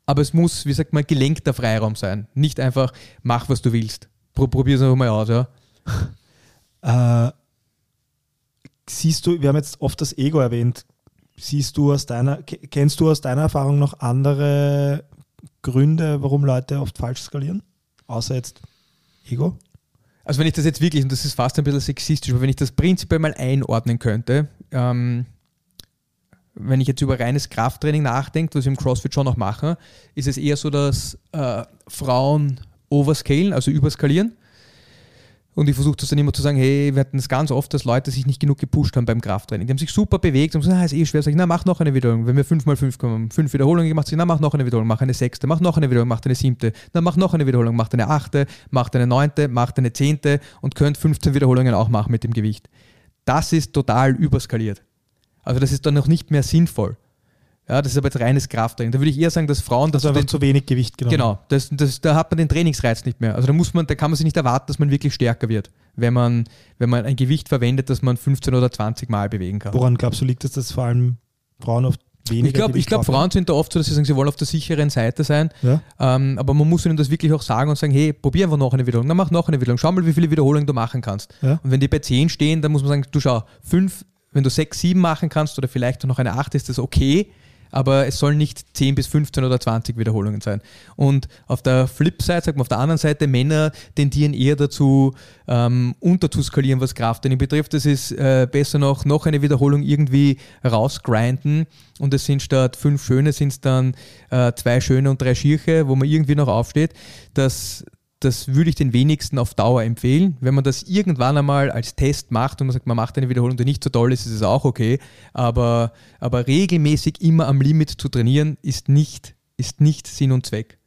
S2: aber es muss, wie sagt man, gelenkter Freiraum sein. Nicht einfach, mach, was du willst. Pro, Probier es einfach mal aus, ja.
S1: Äh, siehst du, wir haben jetzt oft das Ego erwähnt. Siehst du aus deiner, ke- kennst du aus deiner Erfahrung noch andere Gründe, warum Leute oft falsch skalieren? Außer jetzt Ego?
S2: Also wenn ich das jetzt wirklich, und das ist fast ein bisschen sexistisch, aber wenn ich das prinzipiell mal einordnen könnte, ähm, wenn ich jetzt über reines Krafttraining nachdenke, was wir im CrossFit schon noch machen, ist es eher so, dass äh, Frauen overscalen, also überskalieren. Und ich versuche das dann immer zu sagen, hey, wir hatten es ganz oft, dass Leute sich nicht genug gepusht haben beim Krafttraining. Die haben sich super bewegt und gesagt, ah, ist eh schwer. Sag ich, na, mach noch eine Wiederholung. Wenn wir 5x5 kommen, fünf Wiederholungen gemacht, sag ich, na, mach noch eine Wiederholung, mach eine sechste, mach noch eine Wiederholung, mach eine siebte, na, mach noch eine Wiederholung, mach eine achte, mach eine neunte, mach eine zehnte und könnt 15 Wiederholungen auch machen mit dem Gewicht. Das ist total überskaliert. Also das ist dann noch nicht mehr sinnvoll. Ja, das ist aber jetzt reines Krafttraining. Da würde ich eher sagen, dass Frauen das
S1: Also einfach zu wenig Gewicht genommen.
S2: Genau, das, das, da hat man den Trainingsreiz nicht mehr. Also da muss man, da kann man sich nicht erwarten, dass man wirklich stärker wird, wenn man, wenn man ein Gewicht verwendet, das man 15 oder 20 Mal bewegen kann.
S1: Woran glaubst du, liegt es, dass vor allem Frauen oft weniger
S2: Ich glaube, ich glaub, Frauen sind da oft so, dass sie sagen, sie wollen auf der sicheren Seite sein.
S1: Ja?
S2: Ähm, aber man muss ihnen das wirklich auch sagen und sagen, hey, probier einfach noch eine Wiederholung, dann mach noch eine Wiederholung, schau mal, wie viele Wiederholungen du machen kannst.
S1: Ja.
S2: Und wenn die bei 10 stehen, dann muss man sagen, du schau, 5, wenn du 6, 7 machen kannst oder vielleicht noch eine 8, ist das okay, aber es sollen nicht 10 bis 15 oder 20 Wiederholungen sein. Und auf der Flipside, sagt man auf der anderen Seite, Männer tendieren eher dazu, ähm, unterzuskalieren, was Krafttraining betrifft. Das ist äh, besser noch, noch eine Wiederholung irgendwie rausgrinden und es sind statt fünf Schöne sind es dann äh, zwei Schöne und drei Schirche, wo man irgendwie noch aufsteht. Das, das würde ich den wenigsten auf Dauer empfehlen. Wenn man das irgendwann einmal als Test macht und man sagt, man macht eine Wiederholung, die nicht so toll ist, ist es auch okay. Aber, aber regelmäßig immer am Limit zu trainieren, ist nicht, ist nicht Sinn und Zweck.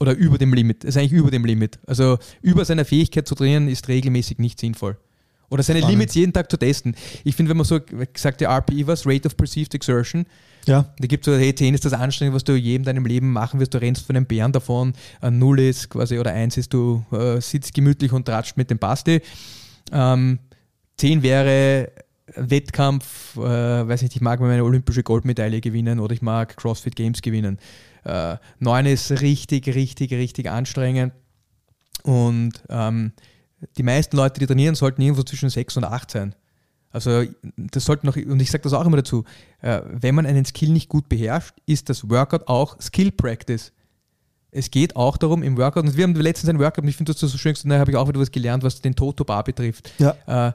S2: Oder über dem Limit. Ist eigentlich über dem Limit. Also über seiner Fähigkeit zu trainieren, ist regelmäßig nicht sinnvoll. Oder seine
S1: Spannend.
S2: Limits jeden Tag zu testen. Ich finde, wenn man so gesagt, der RPE was, Rate of Perceived Exertion,
S1: Ja.
S2: da gibt es so, hey, 10 ist das Anstrengendste, was du je in deinem Leben machen wirst. Du rennst von einem Bären davon. Äh, Null ist quasi, oder 1 ist, du äh, sitzt gemütlich und tratscht mit dem Basti. Ähm, 10 wäre Wettkampf, äh, weiß nicht, ich mag meine olympische Goldmedaille gewinnen oder ich mag CrossFit Games gewinnen. Äh, 9 ist richtig, richtig, richtig anstrengend. Und ähm, die meisten Leute, die trainieren, sollten irgendwo zwischen 6 und 8 sein. Also das sollte noch, und ich sage das auch immer dazu, äh, wenn man einen Skill nicht gut beherrscht, ist das Workout auch Skill Practice. Es geht auch darum im Workout, und wir haben letztens ein Workout, und ich finde das so schön, da habe ich auch wieder was gelernt, was den Toto Bar betrifft.
S1: Ja.
S2: Äh,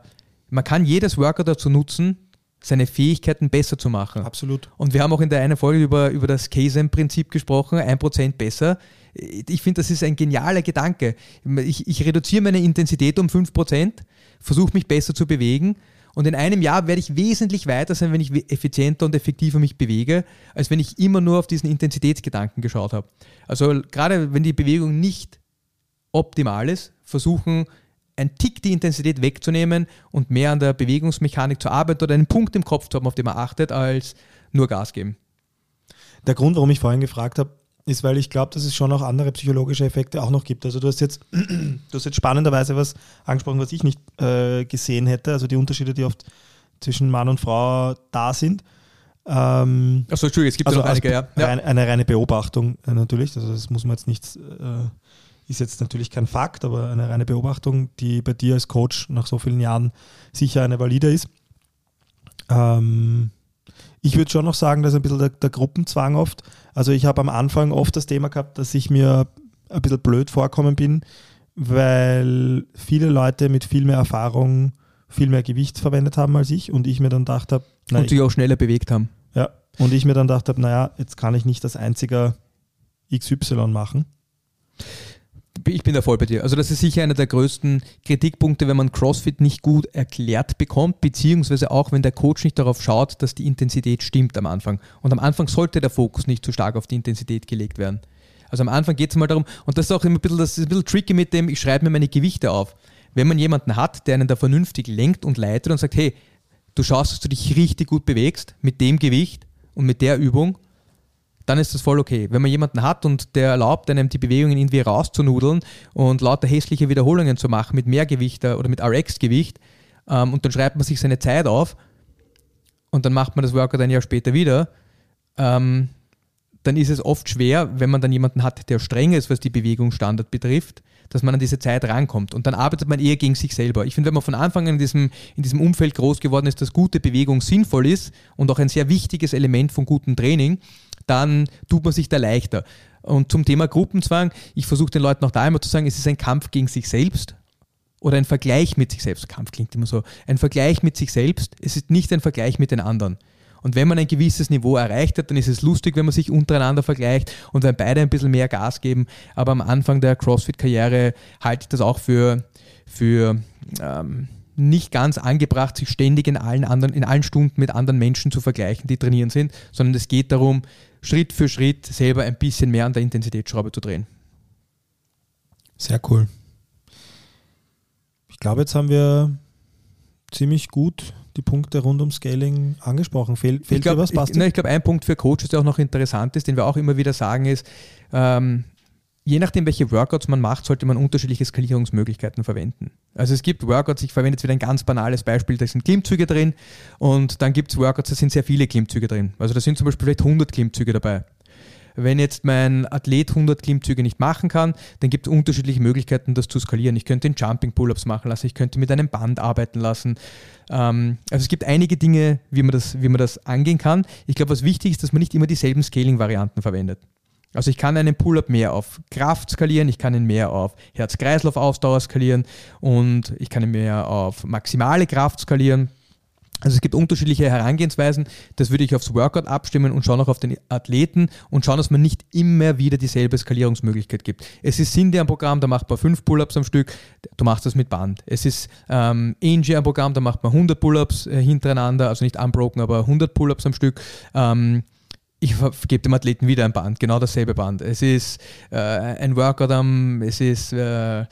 S2: man kann jedes Workout dazu nutzen, seine Fähigkeiten besser zu machen.
S1: Absolut.
S2: Und wir haben auch in der einen Folge über, über das KSM-Prinzip gesprochen, 1% besser. Ich finde, das ist ein genialer Gedanke. Ich, ich reduziere meine Intensität um 5%, versuche mich besser zu bewegen und in einem Jahr werde ich wesentlich weiter sein, wenn ich effizienter und effektiver mich bewege, als wenn ich immer nur auf diesen Intensitätsgedanken geschaut habe. Also gerade wenn die Bewegung nicht optimal ist, versuchen, ein Tick die Intensität wegzunehmen und mehr an der Bewegungsmechanik zu arbeiten oder einen Punkt im Kopf zu haben, auf den man achtet, als nur Gas geben.
S1: Der Grund, warum ich vorhin gefragt habe, ist, weil ich glaube, dass es schon auch andere psychologische Effekte auch noch gibt. Also du hast jetzt, du hast jetzt spannenderweise was angesprochen, was ich nicht äh, gesehen hätte, also die Unterschiede, die oft zwischen Mann und Frau da sind. Ähm,
S2: Achso, Entschuldigung, es gibt
S1: also
S2: noch einige, ja. ja.
S1: rein, eine reine Beobachtung äh, natürlich, also das muss man jetzt nicht, äh, ist jetzt natürlich kein Fakt, aber eine reine Beobachtung, die bei dir als Coach nach so vielen Jahren sicher eine valide ist. Ähm, ich würde schon noch sagen, dass ein bisschen der, der Gruppenzwang oft, also ich habe am Anfang oft das Thema gehabt, dass ich mir ein bisschen blöd vorkommen bin, weil viele Leute mit viel mehr Erfahrung viel mehr Gewicht verwendet haben als ich und ich mir dann gedacht habe,
S2: Und sich auch schneller bewegt haben.
S1: ja, und ich mir dann gedacht habe, naja, jetzt kann ich nicht das einzige XY machen.
S2: Ich bin da voll bei dir. Also das ist sicher einer der größten Kritikpunkte, wenn man CrossFit nicht gut erklärt bekommt, beziehungsweise auch wenn der Coach nicht darauf schaut, dass die Intensität stimmt am Anfang. Und am Anfang sollte der Fokus nicht zu stark auf die Intensität gelegt werden. Also am Anfang geht es mal darum, und das ist auch immer ein bisschen, das ist ein bisschen tricky mit dem, ich schreibe mir meine Gewichte auf. Wenn man jemanden hat, der einen da vernünftig lenkt und leitet und sagt, hey, du schaust, dass du dich richtig gut bewegst mit dem Gewicht und mit der Übung, dann ist das voll okay. Wenn man jemanden hat und der erlaubt einem die Bewegungen irgendwie rauszunudeln und lauter hässliche Wiederholungen zu machen mit Mehrgewicht oder mit RX-Gewicht, ähm, und dann schreibt man sich seine Zeit auf und dann macht man das Workout ein Jahr später wieder, ähm, dann ist es oft schwer, wenn man dann jemanden hat, der streng ist, was die Bewegungsstandard betrifft, dass man an diese Zeit rankommt. Und dann arbeitet man eher gegen sich selber. Ich finde, wenn man von Anfang an in diesem, in diesem Umfeld groß geworden ist, dass gute Bewegung sinnvoll ist und auch ein sehr wichtiges Element von gutem Training, dann tut man sich da leichter. Und zum Thema Gruppenzwang, ich versuche den Leuten auch da immer zu sagen, es ist ein Kampf gegen sich selbst oder ein Vergleich mit sich selbst. Kampf klingt immer so. Ein Vergleich mit sich selbst, es ist nicht ein Vergleich mit den anderen. Und wenn man ein gewisses Niveau erreicht hat, dann ist es lustig, wenn man sich untereinander vergleicht und wenn beide ein bisschen mehr Gas geben. Aber am Anfang der CrossFit-Karriere halte ich das auch für, für ähm, nicht ganz angebracht, sich ständig in allen anderen, in allen Stunden mit anderen Menschen zu vergleichen, die trainieren sind, sondern es geht darum, Schritt für Schritt selber ein bisschen mehr an der Intensitätsschraube zu drehen.
S1: Sehr cool. Ich glaube, jetzt haben wir ziemlich gut die Punkte rund um Scaling angesprochen. Fehl, fehlt
S2: ich glaub,
S1: dir was,
S2: ich, ich glaube, ein Punkt für Coaches, der auch noch interessant ist, den wir auch immer wieder sagen, ist, ähm, je nachdem, welche Workouts man macht, sollte man unterschiedliche Skalierungsmöglichkeiten verwenden. Also es gibt Workouts, ich verwende jetzt wieder ein ganz banales Beispiel, da sind Klimmzüge drin und dann gibt es Workouts, da sind sehr viele Klimmzüge drin. Also da sind zum Beispiel vielleicht 100 Klimmzüge dabei. Wenn jetzt mein Athlet 100 Klimmzüge nicht machen kann, dann gibt es unterschiedliche Möglichkeiten, das zu skalieren. Ich könnte den Jumping Pull-Ups machen lassen, ich könnte mit einem Band arbeiten lassen. Ähm, also es gibt einige Dinge, wie man das, wie man das angehen kann. Ich glaube, was wichtig ist, dass man nicht immer dieselben Scaling-Varianten verwendet. Also ich kann einen Pull-up mehr auf Kraft skalieren, ich kann ihn mehr auf Herz-Kreislauf-Ausdauer skalieren und ich kann ihn mehr auf maximale Kraft skalieren. Also es gibt unterschiedliche Herangehensweisen. Das würde ich aufs Workout abstimmen und schauen auch auf den Athleten und schauen, dass man nicht immer wieder dieselbe Skalierungsmöglichkeit gibt. Es ist Cindy ein Programm, da macht man fünf Pull-ups am Stück, du machst das mit Band. Es ist ähm, Angie ein Programm, da macht man 100 Pull-ups äh, hintereinander, also nicht unbroken, aber 100 Pull-ups am Stück. Ähm, ich gebe dem Athleten wieder ein Band, genau dasselbe Band. Es ist äh, ein Workout am, es ist äh, äh,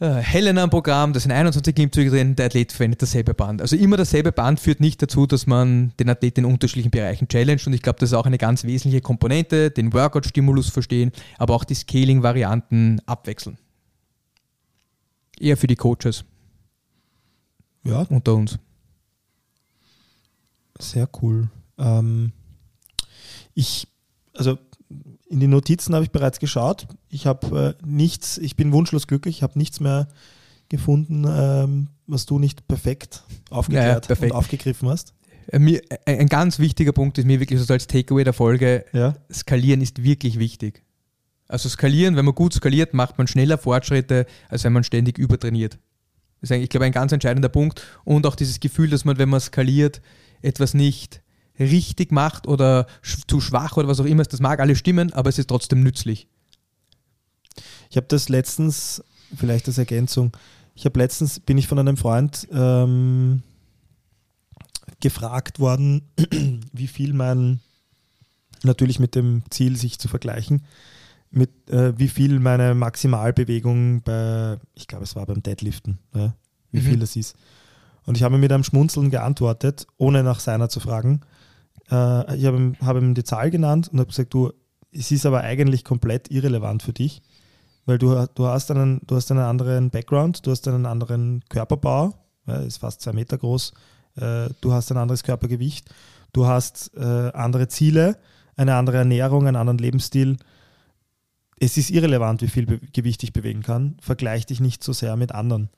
S2: Helena am Programm, da sind 21 Klimmzüge drin, der Athlet verwendet dasselbe Band. Also immer dasselbe Band führt nicht dazu, dass man den Athlet in unterschiedlichen Bereichen challenged und ich glaube, das ist auch eine ganz wesentliche Komponente, den Workout-Stimulus verstehen, aber auch die Scaling-Varianten abwechseln. Eher für die Coaches
S1: Ja,
S2: unter uns.
S1: sehr cool. Ähm, ich, also in die Notizen habe ich bereits geschaut. Ich habe äh, nichts, ich bin wunschlos glücklich, ich habe nichts mehr gefunden, ähm, was du nicht perfekt aufgeklärt
S2: Ja, ja, perfekt.
S1: und aufgegriffen hast.
S2: Äh, Mir, ein ein ganz wichtiger Punkt ist mir wirklich so als Takeaway der Folge,
S1: Ja.
S2: skalieren ist wirklich wichtig. Also skalieren, wenn man gut skaliert, macht man schneller Fortschritte, als wenn man ständig übertrainiert. Das ist eigentlich, ich glaube, ein ganz entscheidender Punkt. Und auch dieses Gefühl, dass man, wenn man skaliert, etwas nicht richtig macht oder sch zu schwach oder was auch immer ist, das mag alles stimmen, aber es ist trotzdem nützlich.
S1: Ich habe das letztens, vielleicht als Ergänzung, ich habe letztens, bin ich von einem Freund ähm, gefragt worden, wie viel mein, natürlich mit dem Ziel, sich zu vergleichen, mit äh, wie viel meine Maximalbewegung bei, ich glaube, es war beim Deadliften, ja, wie
S2: Mhm.
S1: viel das ist. Und ich habe mit einem Schmunzeln geantwortet, ohne nach seiner zu fragen. Äh, ich habe ihm, habe ihm die Zahl genannt und habe gesagt, du, es ist aber eigentlich komplett irrelevant für dich, weil du, du, hast einen, du hast einen anderen Background, du hast einen anderen Körperbau, ja, ist fast zwei Meter groß, äh, du hast ein anderes Körpergewicht, du hast äh, andere Ziele, eine andere Ernährung, einen anderen Lebensstil. Es ist irrelevant, wie viel Gewicht ich bewegen kann. Vergleich dich nicht so sehr mit anderen.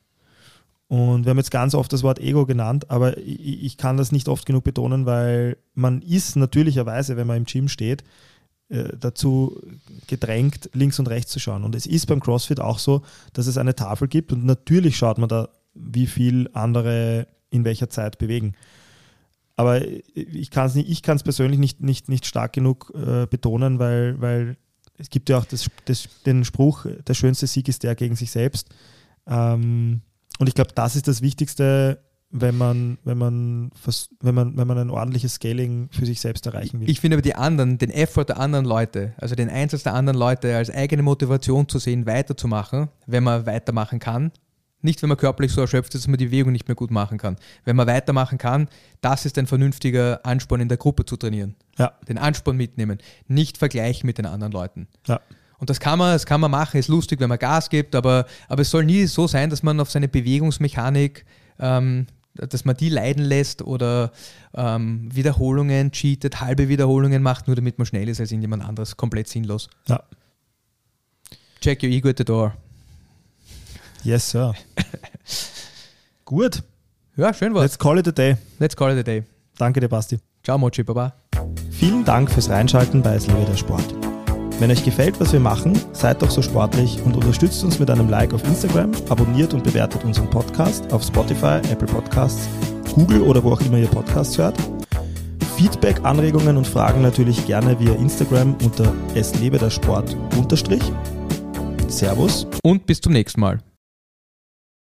S1: Und wir haben jetzt ganz oft das Wort Ego genannt, aber ich, ich kann das nicht oft genug betonen, weil man ist natürlicherweise, wenn man im Gym steht, äh, dazu gedrängt, links und rechts zu schauen. Und es ist beim CrossFit auch so, dass es eine Tafel gibt und natürlich schaut man da, wie viel andere in welcher Zeit bewegen. Aber ich kann es persönlich nicht, nicht, nicht stark genug äh, betonen, weil, weil es gibt ja auch das, das, den Spruch, der schönste Sieg ist der gegen sich selbst. Ähm, und ich glaube, das ist das Wichtigste, wenn man, wenn man, wenn man, wenn man ein ordentliches Scaling für sich selbst erreichen will.
S2: Ich finde aber die anderen, den Effort der anderen Leute, also den Einsatz der anderen Leute als eigene Motivation zu sehen, weiterzumachen, wenn man weitermachen kann. Nicht, wenn man körperlich so erschöpft ist, dass man die Bewegung nicht mehr gut machen kann. Wenn man weitermachen kann, das ist ein vernünftiger Ansporn in der Gruppe zu trainieren.
S1: ja,
S2: Den Ansporn mitnehmen, nicht vergleichen mit den anderen Leuten.
S1: ja.
S2: Und das kann man, das kann man machen, ist lustig, wenn man Gas gibt, aber, aber es soll nie so sein, dass man auf seine Bewegungsmechanik, ähm, dass man die leiden lässt oder ähm, Wiederholungen cheatet, halbe Wiederholungen macht, nur damit man schnell ist als irgendjemand anderes. Komplett sinnlos.
S1: Ja.
S2: Check your ego at the door.
S1: Yes, Sir. Gut,
S2: Ja, schön was.
S1: let's call it a day.
S2: Let's call it a day.
S1: Danke dir, Basti.
S2: Ciao, Mochi, Baba.
S1: Vielen Dank fürs Reinschalten bei Es der Sport. Wenn euch gefällt, was wir machen, seid doch so sportlich und unterstützt uns mit einem Like auf Instagram, abonniert und bewertet unseren Podcast auf Spotify, Apple Podcasts, Google oder wo auch immer ihr Podcasts hört. Feedback, Anregungen und Fragen natürlich gerne via Instagram unter Es lebe der Sport unterstrich. Servus.
S2: Und bis zum nächsten Mal.